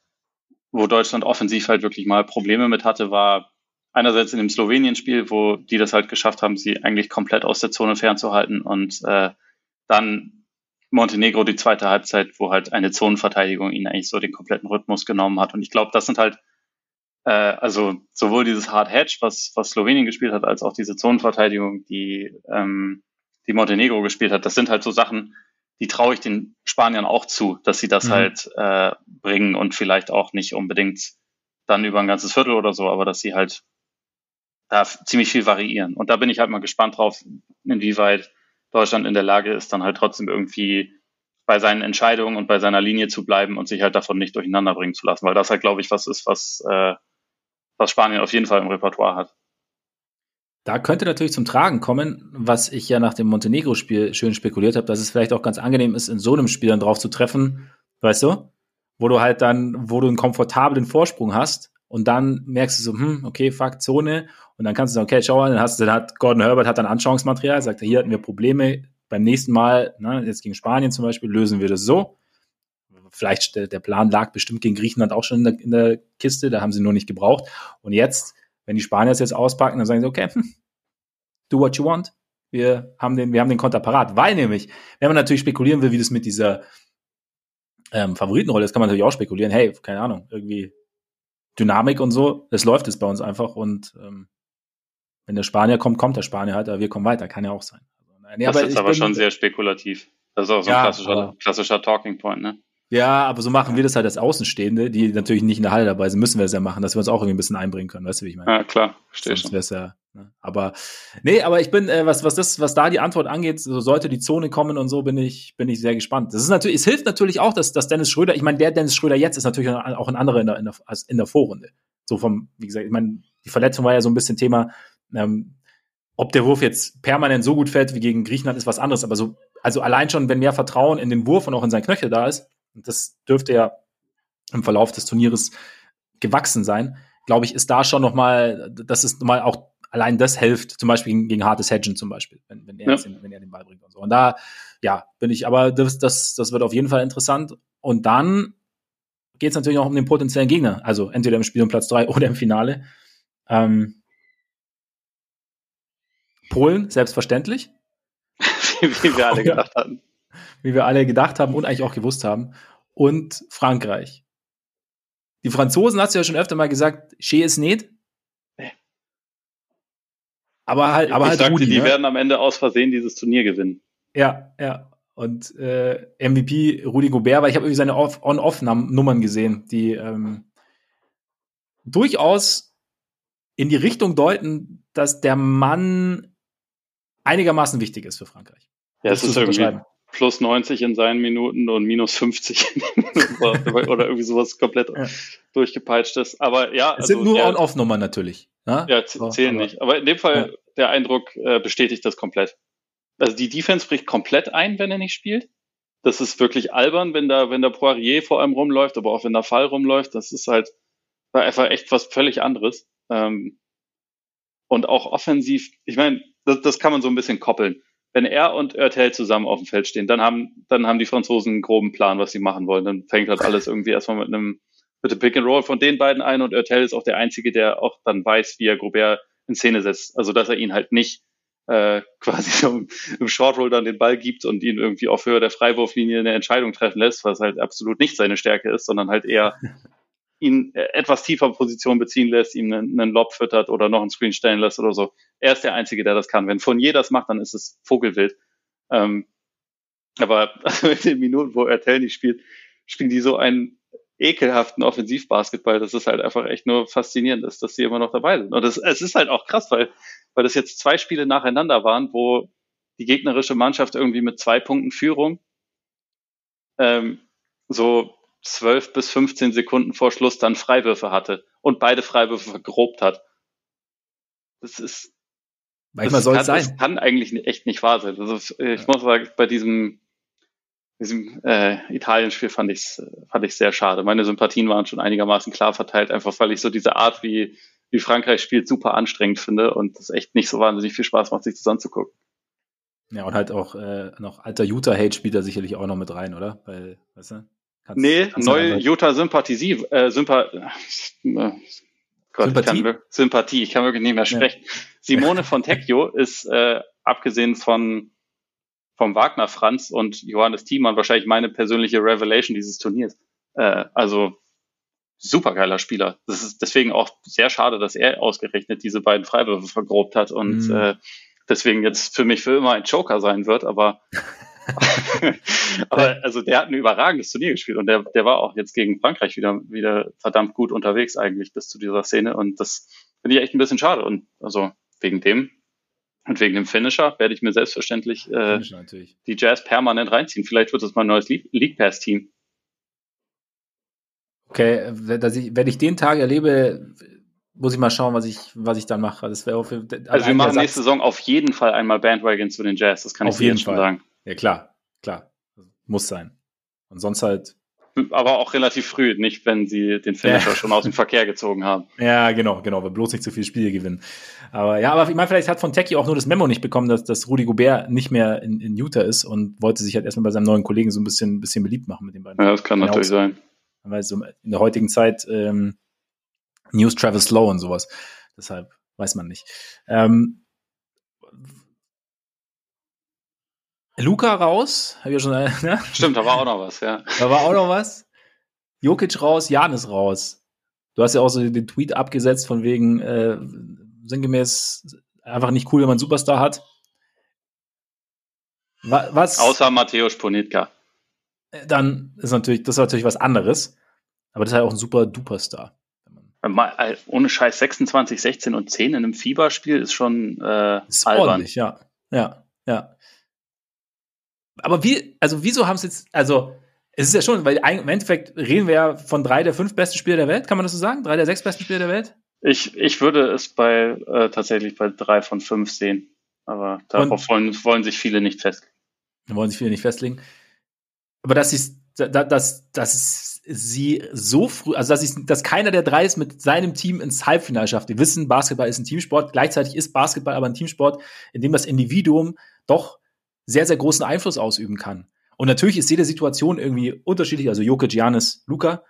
wo Deutschland offensiv halt wirklich mal Probleme mit hatte, war einerseits in dem Slowenien-Spiel, wo die das halt geschafft haben, sie eigentlich komplett aus der Zone fernzuhalten und äh, dann Montenegro die zweite Halbzeit, wo halt eine Zonenverteidigung ihnen eigentlich so den kompletten Rhythmus genommen hat. Und ich glaube, das sind halt äh, also sowohl dieses Hard Hedge, was, was Slowenien gespielt hat, als auch diese Zonenverteidigung, die ähm, die Montenegro gespielt hat, das sind halt so Sachen, die traue ich den Spaniern auch zu, dass sie das mhm. halt äh, bringen und vielleicht auch nicht unbedingt dann über ein ganzes Viertel oder so, aber dass sie halt da ziemlich viel variieren. Und da bin ich halt mal gespannt drauf, inwieweit Deutschland in der Lage ist, dann halt trotzdem irgendwie bei seinen Entscheidungen und bei seiner Linie zu bleiben und sich halt davon nicht durcheinander bringen zu lassen, weil das halt, glaube ich, was ist, was, äh, was Spanien auf jeden Fall im Repertoire hat. Da könnte natürlich zum Tragen kommen, was ich ja nach dem Montenegro-Spiel schön spekuliert habe, dass es vielleicht auch ganz angenehm ist, in so einem Spiel dann drauf zu treffen, weißt du? Wo du halt dann, wo du einen komfortablen Vorsprung hast und dann merkst du so, hm, okay, fuck, Zone. Und dann kannst du sagen, okay, schau mal, dann hast du, dann hat Gordon Herbert hat dann Anschauungsmaterial, sagt, hier hatten wir Probleme, beim nächsten Mal, ne, jetzt gegen Spanien zum Beispiel, lösen wir das so. Vielleicht der, der Plan lag bestimmt gegen Griechenland auch schon in der, in der Kiste, da haben sie nur nicht gebraucht. Und jetzt wenn die Spanier es jetzt auspacken, dann sagen sie, okay, hm, do what you want. Wir haben den, wir haben den Konter parat. Weil nämlich, wenn man natürlich spekulieren will, wie das mit dieser ähm, Favoritenrolle ist, kann man natürlich auch spekulieren, hey, keine Ahnung, irgendwie Dynamik und so, das läuft es bei uns einfach und ähm, wenn der Spanier kommt, kommt der Spanier halt, aber wir kommen weiter, kann ja auch sein. Also, nee, das aber ist aber schon sehr spekulativ. Das ist auch so ein ja, klassischer, klassischer Talking Point, ne? Ja, aber so machen wir das halt als Außenstehende, die natürlich nicht in der Halle dabei sind, müssen wir es ja machen, dass wir uns auch irgendwie ein bisschen einbringen können, weißt du, wie ich meine? Ja, klar, verstehe schon. Ja, ne? Aber nee, aber ich bin, äh, was, was das, was da die Antwort angeht, so sollte die Zone kommen und so, bin ich, bin ich sehr gespannt. Das ist natürlich, es hilft natürlich auch, dass, dass Dennis Schröder, ich meine, der Dennis Schröder jetzt ist natürlich auch ein anderer in der, in der, in der Vorrunde. So vom, wie gesagt, ich meine, die Verletzung war ja so ein bisschen Thema, ähm, ob der Wurf jetzt permanent so gut fällt wie gegen Griechenland, ist was anderes. Aber so, also allein schon, wenn mehr Vertrauen in den Wurf und auch in seinen Knöchel da ist, und das dürfte ja im Verlauf des Turnieres gewachsen sein, glaube ich, ist da schon nochmal, das ist mal auch allein das hilft, zum Beispiel gegen, hartes Hedgen zum Beispiel, wenn, wenn, er, ja. den, wenn er den Ball bringt und so. Und da, ja, bin ich, aber das, das, das wird auf jeden Fall interessant. Und dann geht es natürlich auch um den potenziellen Gegner, also entweder im Spiel um Platz drei oder im Finale. Ähm, Polen, selbstverständlich. wie wir alle gedacht hatten. Wie wir alle gedacht haben und eigentlich auch gewusst haben. Und Frankreich. Die Franzosen hast du ja schon öfter mal gesagt, Che ist nicht. Aber halt, aber ich halt sagte, Rudi, die ne? werden am Ende aus Versehen dieses Turnier gewinnen. Ja, ja. Und äh, MVP Rudi Gobert, weil ich habe irgendwie seine On-Off-Nummern gesehen, die ähm, durchaus in die Richtung deuten, dass der Mann einigermaßen wichtig ist für Frankreich. Ja, es ist irgendwie plus 90 in seinen Minuten und minus 50 oder irgendwie sowas komplett ja. durchgepeitschtes. Aber ja. Es also, sind nur ja, On-Off-Nummern natürlich. Ne? Ja, zählen aber, nicht. Aber in dem Fall, ja. der Eindruck äh, bestätigt das komplett. Also die Defense bricht komplett ein, wenn er nicht spielt. Das ist wirklich albern, wenn da, wenn da Poirier vor allem rumläuft, aber auch wenn der Fall rumläuft. Das ist halt einfach echt was völlig anderes. Ähm, und auch offensiv, ich meine, das, das kann man so ein bisschen koppeln. Wenn er und Ertel zusammen auf dem Feld stehen, dann haben, dann haben die Franzosen einen groben Plan, was sie machen wollen. Dann fängt halt alles irgendwie erstmal mit einem, mit dem Pick and Roll von den beiden ein und Ertel ist auch der Einzige, der auch dann weiß, wie er Gobert in Szene setzt. Also, dass er ihn halt nicht äh, quasi so im Short Roll dann den Ball gibt und ihn irgendwie auf Höhe der Freiwurflinie eine Entscheidung treffen lässt, was halt absolut nicht seine Stärke ist, sondern halt eher ihn äh, etwas tiefer Position beziehen lässt, ihm einen, einen Lob füttert oder noch einen Screen stellen lässt oder so. Er ist der Einzige, der das kann. Wenn Fournier das macht, dann ist es Vogelwild. Ähm, aber also in den Minuten, wo Ertel nicht spielt, spielen die so einen ekelhaften Offensivbasketball, dass es halt einfach echt nur faszinierend ist, dass sie immer noch dabei sind. Und das, es ist halt auch krass, weil, weil das jetzt zwei Spiele nacheinander waren, wo die gegnerische Mannschaft irgendwie mit zwei Punkten Führung ähm, so 12 bis 15 Sekunden vor Schluss dann Freiwürfe hatte und beide Freiwürfe vergrobt hat. Das ist. Manchmal soll es sein. Das kann eigentlich echt nicht wahr sein. Also ich muss sagen, bei diesem, diesem äh, Italien-Spiel fand ich fand ich sehr schade. Meine Sympathien waren schon einigermaßen klar verteilt, einfach weil ich so diese Art, wie, wie Frankreich spielt, super anstrengend finde und es echt nicht so wahnsinnig viel Spaß macht, sich das anzugucken. Ja, und halt auch äh, noch alter Utah-Hate spielt da sicherlich auch noch mit rein, oder? Weil, weißt du? Kannst, nee, kannst neue Jutta Sympathie, äh, Sympa äh, Gott, Sympathie? Ich kann, Sympathie, ich kann wirklich nicht mehr sprechen. Ja. Simone von Tecchio ist, äh, abgesehen von vom Wagner Franz und Johannes Thiemann wahrscheinlich meine persönliche Revelation dieses Turniers. Äh, also supergeiler Spieler. Das ist deswegen auch sehr schade, dass er ausgerechnet diese beiden Freiwürfe vergrobt hat und mhm. äh, deswegen jetzt für mich für immer ein Joker sein wird, aber Aber also der hat ein überragendes Turnier gespielt und der, der war auch jetzt gegen Frankreich wieder, wieder verdammt gut unterwegs eigentlich bis zu dieser Szene und das finde ich echt ein bisschen schade und also wegen dem und wegen dem Finisher werde ich mir selbstverständlich äh, die Jazz permanent reinziehen. Vielleicht wird es mal ein neues League Pass Team. Okay, wenn ich den Tag erlebe, muss ich mal schauen, was ich, was ich dann mache. Das auf, also wir machen nächste Saison auf jeden Fall einmal Bandwagon zu den Jazz, das kann auf ich jeden Fall. schon sagen. Ja, klar, klar. Muss sein. Und sonst halt. Aber auch relativ früh, nicht wenn sie den Finisher ja. schon aus dem Verkehr gezogen haben. Ja, genau, genau. Wir bloß nicht zu viele Spiele gewinnen. Aber ja, aber ich meine, vielleicht hat von Techie auch nur das Memo nicht bekommen, dass, dass Rudy Gobert nicht mehr in, in Utah ist und wollte sich halt erstmal bei seinem neuen Kollegen so ein bisschen, bisschen beliebt machen mit den beiden. Ja, das kann natürlich sein. Weil so in der heutigen Zeit ähm, News Travis Slow und sowas. Deshalb weiß man nicht. Ähm, Luca raus, habe ich ja schon. Ne? Stimmt, da war auch noch was, ja. Da war auch noch was. Jokic raus, Janis raus. Du hast ja auch so den Tweet abgesetzt von wegen äh, sinngemäß einfach nicht cool, wenn man einen Superstar hat. Was? Außer Matthäus Ponitka. Dann ist natürlich, das ist natürlich was anderes. Aber das ist halt auch ein super Duperstar. Mal, ohne Scheiß 26, 16 und 10 in einem Fieberspiel ist schon äh, ist albern. ordentlich, ja. Ja, ja aber wie, also wieso haben es jetzt, also es ist ja schon, weil im Endeffekt reden wir ja von drei der fünf besten Spieler der Welt, kann man das so sagen? Drei der sechs besten Spieler der Welt? Ich, ich würde es bei äh, tatsächlich bei drei von fünf sehen. Aber darauf wollen, wollen sich viele nicht festlegen. Wollen sich viele nicht festlegen. Aber dass sie dass, dass sie so früh, also dass, ich, dass keiner der drei es mit seinem Team ins Halbfinale schafft. Wir wissen, Basketball ist ein Teamsport. Gleichzeitig ist Basketball aber ein Teamsport, in dem das Individuum doch sehr, sehr großen Einfluss ausüben kann. Und natürlich ist jede Situation irgendwie unterschiedlich. Also Jokic, Giannis, Luca.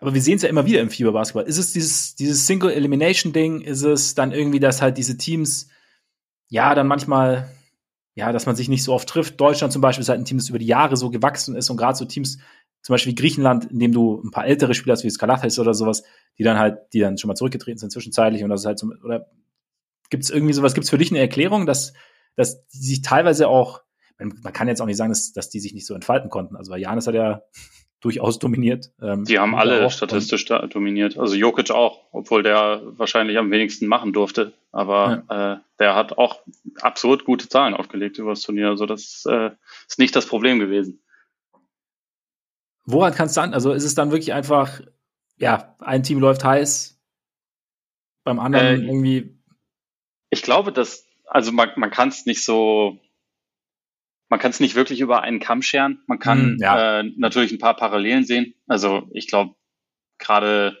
Aber wir sehen es ja immer wieder im Fieberbasketball. Ist es dieses, dieses Single-Elimination-Ding? Ist es dann irgendwie, dass halt diese Teams, ja, dann manchmal, ja, dass man sich nicht so oft trifft? Deutschland zum Beispiel ist halt ein Team, das über die Jahre so gewachsen ist und gerade so Teams, zum Beispiel wie Griechenland, in dem du ein paar ältere Spieler hast, wie Skalathis oder sowas, die dann halt, die dann schon mal zurückgetreten sind zwischenzeitlich und das ist halt so, oder gibt es irgendwie sowas, gibt es für dich eine Erklärung, dass, dass die sich teilweise auch, man, kann jetzt auch nicht sagen, dass, dass die sich nicht so entfalten konnten. Also weil Janis hat ja durchaus dominiert. Ähm, die haben alle statistisch da dominiert. Also Jokic auch, obwohl der wahrscheinlich am wenigsten machen durfte. Aber ja. äh, der hat auch absurd gute Zahlen aufgelegt über das Turnier. Also das äh, ist nicht das Problem gewesen. Woran kannst du an? Also ist es dann wirklich einfach, ja, ein Team läuft heiß, beim anderen äh, irgendwie. Ich glaube, dass, also man, man kann es nicht so man kann es nicht wirklich über einen Kamm scheren. Man kann mm, ja. äh, natürlich ein paar Parallelen sehen. Also ich glaube, gerade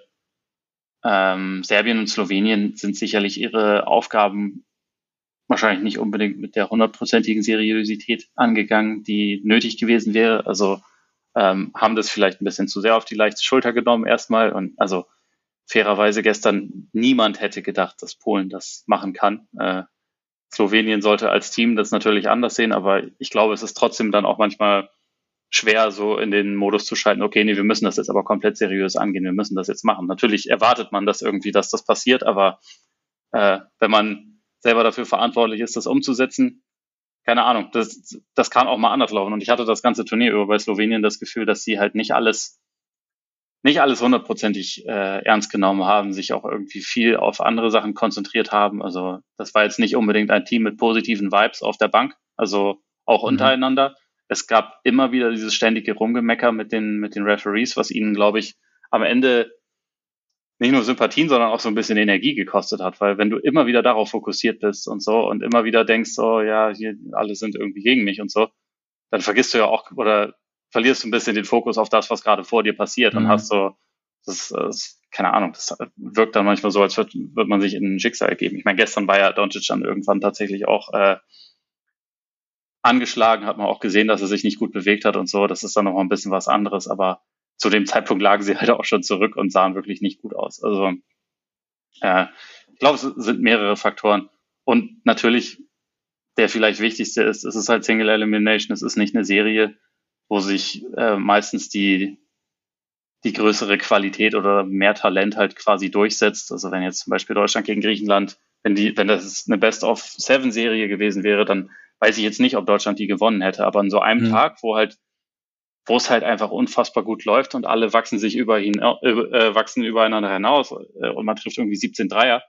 ähm, Serbien und Slowenien sind sicherlich ihre Aufgaben wahrscheinlich nicht unbedingt mit der hundertprozentigen Seriosität angegangen, die nötig gewesen wäre. Also ähm, haben das vielleicht ein bisschen zu sehr auf die leichte Schulter genommen erstmal. Und also fairerweise gestern niemand hätte gedacht, dass Polen das machen kann. Äh, Slowenien sollte als Team das natürlich anders sehen, aber ich glaube, es ist trotzdem dann auch manchmal schwer, so in den Modus zu schalten, okay, nee, wir müssen das jetzt aber komplett seriös angehen, wir müssen das jetzt machen. Natürlich erwartet man das irgendwie, dass das passiert, aber äh, wenn man selber dafür verantwortlich ist, das umzusetzen, keine Ahnung, das, das kann auch mal anders laufen. Und ich hatte das ganze Turnier über bei Slowenien das Gefühl, dass sie halt nicht alles nicht alles hundertprozentig äh, ernst genommen haben, sich auch irgendwie viel auf andere Sachen konzentriert haben. Also das war jetzt nicht unbedingt ein Team mit positiven Vibes auf der Bank, also auch mhm. untereinander. Es gab immer wieder dieses ständige Rumgemecker mit den, mit den Referees, was ihnen, glaube ich, am Ende nicht nur Sympathien, sondern auch so ein bisschen Energie gekostet hat, weil wenn du immer wieder darauf fokussiert bist und so und immer wieder denkst, oh ja, hier alle sind irgendwie gegen mich und so, dann vergisst du ja auch oder verlierst du ein bisschen den Fokus auf das, was gerade vor dir passiert und mhm. hast so, das, das, keine Ahnung, das wirkt dann manchmal so, als wird, wird man sich in ein Schicksal geben. Ich meine, gestern war ja Doncic dann irgendwann tatsächlich auch äh, angeschlagen, hat man auch gesehen, dass er sich nicht gut bewegt hat und so. Das ist dann noch mal ein bisschen was anderes, aber zu dem Zeitpunkt lagen sie halt auch schon zurück und sahen wirklich nicht gut aus. Also äh, ich glaube, es sind mehrere Faktoren. Und natürlich, der vielleicht wichtigste ist, es ist halt Single Elimination, es ist nicht eine Serie wo sich äh, meistens die, die größere Qualität oder mehr Talent halt quasi durchsetzt. Also wenn jetzt zum Beispiel Deutschland gegen Griechenland, wenn die, wenn das eine Best-of-Seven-Serie gewesen wäre, dann weiß ich jetzt nicht, ob Deutschland die gewonnen hätte. Aber an so einem mhm. Tag, wo halt, wo es halt einfach unfassbar gut läuft und alle wachsen sich über ihn, äh, äh wachsen übereinander hinaus äh, und man trifft irgendwie 17 Dreier,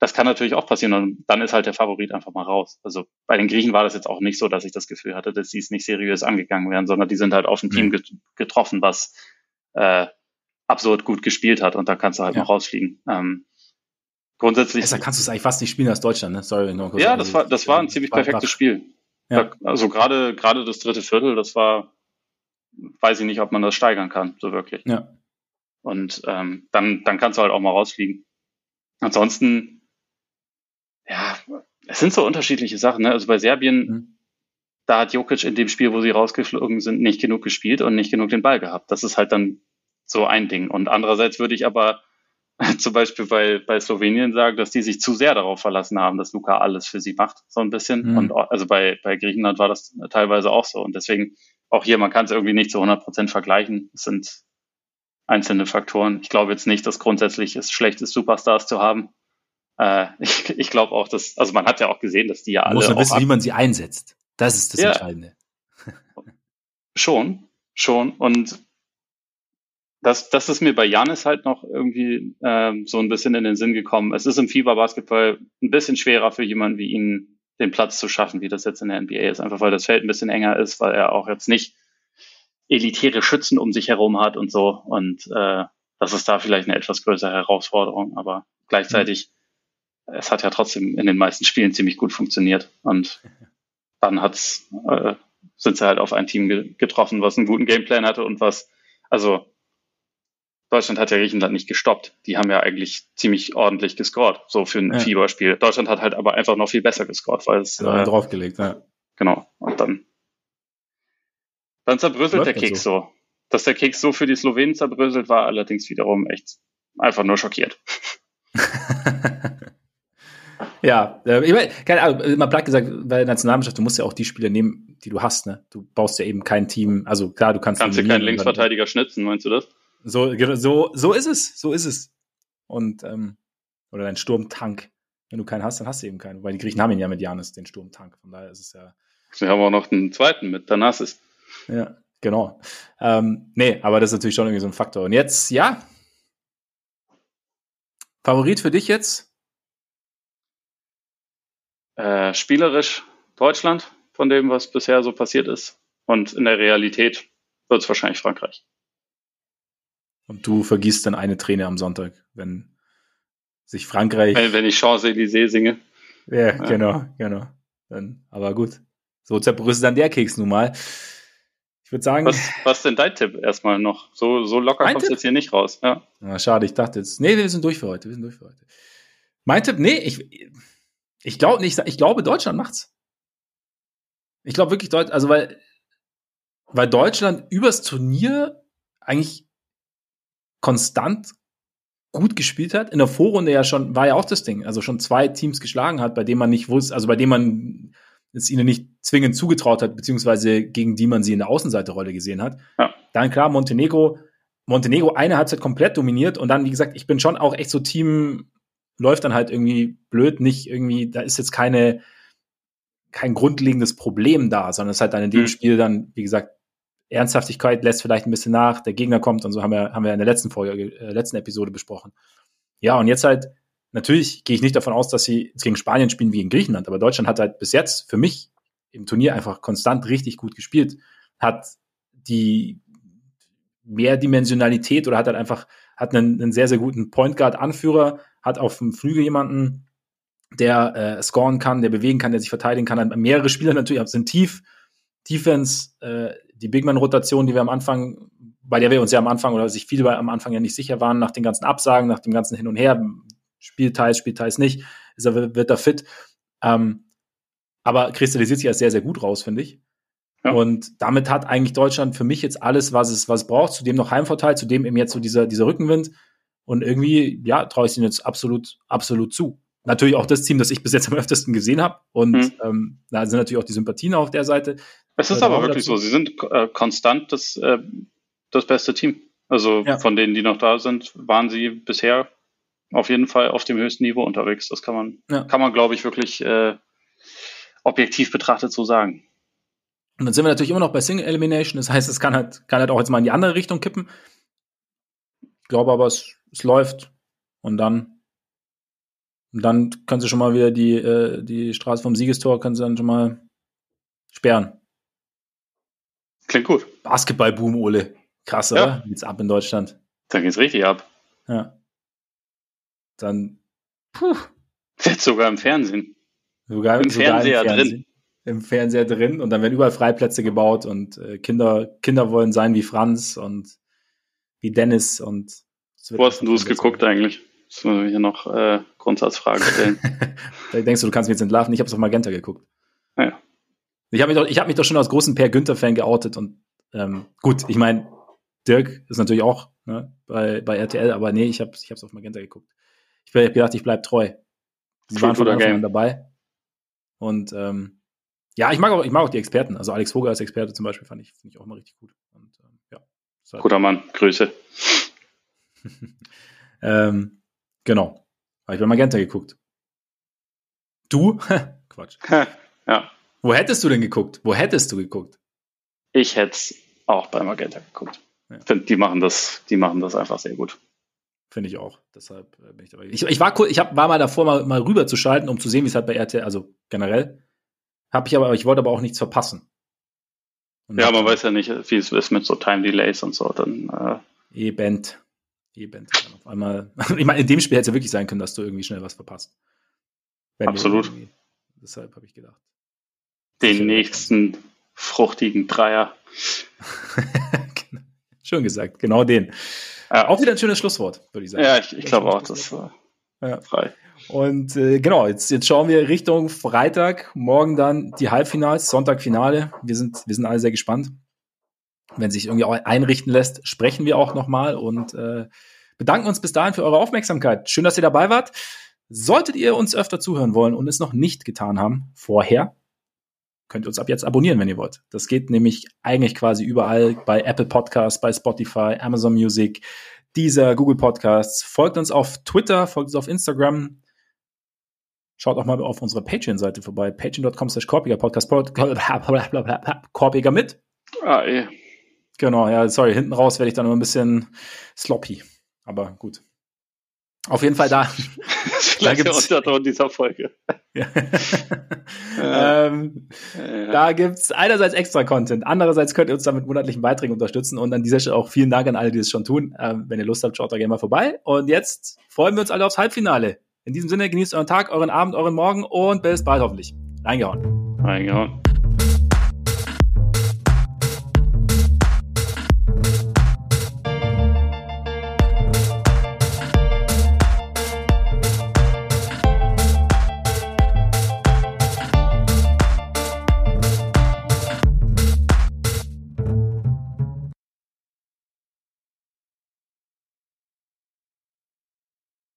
das kann natürlich auch passieren und dann ist halt der Favorit einfach mal raus. Also bei den Griechen war das jetzt auch nicht so, dass ich das Gefühl hatte, dass sie es nicht seriös angegangen wären, sondern die sind halt auf ein Team mhm. getroffen, was äh, absurd gut gespielt hat und da kannst du halt ja. noch rausfliegen. Ähm, grundsätzlich. Deshalb kannst du es eigentlich fast nicht spielen als Deutschland, ne? Sorry, noch kurz. Ja, das war, das war ein ziemlich perfektes Spiel. Ja. also gerade, gerade das dritte Viertel, das war, weiß ich nicht, ob man das steigern kann, so wirklich. Ja. Und ähm, dann, dann kannst du halt auch mal rausfliegen. Ansonsten ja, es sind so unterschiedliche Sachen. Ne? Also bei Serbien, mhm. da hat Jokic in dem Spiel, wo sie rausgeflogen sind, nicht genug gespielt und nicht genug den Ball gehabt. Das ist halt dann so ein Ding. Und andererseits würde ich aber zum Beispiel bei, bei Slowenien sagen, dass die sich zu sehr darauf verlassen haben, dass Luca alles für sie macht, so ein bisschen. Mhm. Und also bei, bei Griechenland war das teilweise auch so. Und deswegen auch hier, man kann es irgendwie nicht zu 100 Prozent vergleichen. Es sind einzelne Faktoren. Ich glaube jetzt nicht, dass grundsätzlich es schlecht ist, Superstars zu haben. Äh, ich ich glaube auch, dass, also man hat ja auch gesehen, dass die ja alle. Muss man wissen, wie man sie einsetzt. Das ist das ja, Entscheidende. Schon, schon. Und das, das ist mir bei Janis halt noch irgendwie ähm, so ein bisschen in den Sinn gekommen. Es ist im Fieberbasketball ein bisschen schwerer für jemanden wie ihn, den Platz zu schaffen, wie das jetzt in der NBA ist. Einfach weil das Feld ein bisschen enger ist, weil er auch jetzt nicht elitäre Schützen um sich herum hat und so. Und äh, das ist da vielleicht eine etwas größere Herausforderung. Aber gleichzeitig es hat ja trotzdem in den meisten Spielen ziemlich gut funktioniert. Und dann hat's, äh, sind sie halt auf ein Team ge getroffen, was einen guten Gameplan hatte und was, also Deutschland hat ja Griechenland nicht gestoppt. Die haben ja eigentlich ziemlich ordentlich gescored, so für ein ja. Fieberspiel. Deutschland hat halt aber einfach noch viel besser gescored, weil es. Ja, äh, draufgelegt, ja. Genau. Und dann, dann zerbröselt der Keks so. so. Dass der Keks so für die Slowenen zerbröselt, war allerdings wiederum echt einfach nur schockiert. ja, äh, ich meine, keine Ahnung, mal platt gesagt, bei der Nationalmannschaft, du musst ja auch die Spieler nehmen, die du hast, ne? Du baust ja eben kein Team, also klar, du kannst. Kannst du keinen Linksverteidiger schnitzen, meinst du das? So, so, so ist es, so ist es. Und, ähm, oder dein Sturmtank. Wenn du keinen hast, dann hast du eben keinen. Weil die Griechen haben ihn ja mit Janis, den Sturmtank. Von daher ist es ja. Sie haben auch noch einen zweiten mit Danasis. Ja, genau. Ähm, nee, aber das ist natürlich schon irgendwie so ein Faktor. Und jetzt, ja. Favorit für dich jetzt? Äh, spielerisch Deutschland, von dem, was bisher so passiert ist. Und in der Realität wird es wahrscheinlich Frankreich. Und du vergisst dann eine Träne am Sonntag, wenn sich Frankreich. Wenn, wenn ich Champs-Élysées singe. Ja, ja, genau, genau. Dann, aber gut. So zerbrüsselt dann der Keks nun mal. Ich würde sagen. Was, was denn dein Tipp erstmal noch? So, so locker kommst du jetzt hier nicht raus. Ja. Na, schade, ich dachte jetzt. Nee, wir sind durch für heute. Wir sind durch für heute. Mein Tipp, nee, ich, ich glaube nicht, ich glaube, Deutschland macht's. Ich glaube wirklich, Deutschland, also weil, weil Deutschland übers Turnier eigentlich konstant gut gespielt hat. In der Vorrunde ja schon, war ja auch das Ding, also schon zwei Teams geschlagen hat, bei denen man nicht wusste, also bei denen man es ihnen nicht zwingend zugetraut hat, beziehungsweise gegen die man sie in der Außenseiterrolle gesehen hat. Ja. Dann klar, Montenegro, Montenegro eine Halbzeit komplett dominiert und dann, wie gesagt, ich bin schon auch echt so Team, läuft dann halt irgendwie blöd, nicht irgendwie, da ist jetzt keine, kein grundlegendes Problem da, sondern es ist halt dann in dem mhm. Spiel dann, wie gesagt, Ernsthaftigkeit lässt vielleicht ein bisschen nach, der Gegner kommt und so haben wir, haben wir in der letzten Folge, äh, letzten Episode besprochen. Ja, und jetzt halt, natürlich gehe ich nicht davon aus, dass sie jetzt gegen Spanien spielen wie in Griechenland, aber Deutschland hat halt bis jetzt für mich im Turnier einfach konstant richtig gut gespielt, hat die Mehrdimensionalität oder hat halt einfach, hat einen, einen sehr, sehr guten Point Guard Anführer, hat auf dem Flügel jemanden, der äh, scoren kann, der bewegen kann, der sich verteidigen kann, mehrere Spieler natürlich sind tief, Defense, äh, die Bigman-Rotation, die wir am Anfang, bei der wir uns ja am Anfang oder sich viele am Anfang ja nicht sicher waren, nach den ganzen Absagen, nach dem ganzen Hin und Her, Spielteils, Spielteils nicht, ist er, wird er fit. Ähm, aber kristallisiert sich als sehr, sehr gut raus, finde ich. Ja. Und damit hat eigentlich Deutschland für mich jetzt alles, was es, was es braucht, zudem noch Heimvorteil, zudem eben jetzt so dieser, dieser Rückenwind. Und irgendwie, ja, traue ich ihnen jetzt absolut, absolut zu. Natürlich auch das Team, das ich bis jetzt am öftesten gesehen habe. Und mhm. ähm, da sind natürlich auch die Sympathien auf der Seite. Es ist aber wirklich so. Sie sind äh, konstant das, äh, das beste Team. Also ja. von denen, die noch da sind, waren sie bisher auf jeden Fall auf dem höchsten Niveau unterwegs. Das kann man, ja. kann man, glaube ich, wirklich äh, objektiv betrachtet so sagen. Und dann sind wir natürlich immer noch bei Single Elimination. Das heißt, es kann halt, kann halt auch jetzt mal in die andere Richtung kippen. Ich glaube aber, es, es läuft. Und dann, und dann können sie schon mal wieder die, äh, die Straße vom Siegestor, können sie dann schon mal sperren. Klingt gut. Basketball-Boom, Ole. Krass, ja. oder? Geht's ab in Deutschland. Da geht's richtig ab. Ja. Dann, puh. Jetzt sogar im Fernsehen. Sogar, Im sogar Fernseher im Fernsehen, drin. Im Fernseher drin und dann werden überall Freiplätze gebaut und äh, Kinder, Kinder wollen sein wie Franz und wie Dennis und Wo hast du es geguckt sein. eigentlich? Das müssen wir hier noch äh, Grundsatzfragen stellen. da denkst du, du kannst mich jetzt entlarven. Ich habe es auf Magenta geguckt. Naja. Ich habe mich, doch, ich hab mich doch schon als großen Per Günther-Fan geoutet und ähm, gut, ich meine, Dirk ist natürlich auch ne, bei, bei RTL, aber nee, ich habe es ich hab's auf Magenta geguckt. Ich habe gedacht, ich bleib treu. Sie waren von Anfang an dabei. Und ähm, ja, ich mag, auch, ich mag auch die Experten. Also Alex Vogel als Experte zum Beispiel fand ich, ich auch immer richtig gut. Und, ähm, ja, halt Guter Mann, Grüße. ähm, genau. Habe ich bei Magenta geguckt. Du? Quatsch. ja. Wo hättest du denn geguckt? Wo hättest du geguckt? Ich hätte es auch bei Magenta geguckt. Ja. Find, die machen das, die machen das einfach sehr gut. Finde ich auch. Deshalb äh, bin ich dabei. Ich, ich war ich hab, war mal davor, mal, mal rüber zu schalten, um zu sehen, wie es halt bei RTL, also generell. Habe ich aber, ich wollte aber auch nichts verpassen. Und ja, man weiß ja nicht, wie es ist mit so Time Delays und so. Dann, äh Eben. Eben. Auf einmal. ich meine, in dem Spiel hätte es ja wirklich sein können, dass du irgendwie schnell was verpasst. Wenn Absolut. Deshalb habe ich gedacht den nächsten fruchtigen Dreier. Schön gesagt, genau den. Ja. Auch wieder ein schönes Schlusswort, würde ich sagen. Ja, ich, ich glaube auch, das war ja. frei. Und äh, genau, jetzt, jetzt schauen wir Richtung Freitag, morgen dann die Halbfinals, Sonntag Finale. Wir sind, wir sind alle sehr gespannt. Wenn sich irgendwie auch einrichten lässt, sprechen wir auch nochmal und äh, bedanken uns bis dahin für eure Aufmerksamkeit. Schön, dass ihr dabei wart. Solltet ihr uns öfter zuhören wollen und es noch nicht getan haben, vorher, könnt ihr uns ab jetzt abonnieren, wenn ihr wollt. Das geht nämlich eigentlich quasi überall bei Apple Podcasts, bei Spotify, Amazon Music, dieser Google Podcasts. Folgt uns auf Twitter, folgt uns auf Instagram. Schaut auch mal auf unsere Patreon-Seite vorbei, patreon.com slash Korpiger Podcast, Korpiger mit. Ah, eh. Genau, ja, sorry, hinten raus werde ich dann immer ein bisschen sloppy. Aber gut. Auf jeden Fall da. Vielleicht da gibt's, Unterton dieser Folge. ja. ähm, ja. Da gibt's einerseits extra Content, andererseits könnt ihr uns damit monatlichen Beiträgen unterstützen und an dieser Stelle auch vielen Dank an alle, die es schon tun. Ähm, wenn ihr Lust habt, schaut da gerne mal vorbei. Und jetzt freuen wir uns alle aufs Halbfinale. In diesem Sinne, genießt euren Tag, euren Abend, euren Morgen und bis bald hoffentlich. Reingehauen. Reingehauen.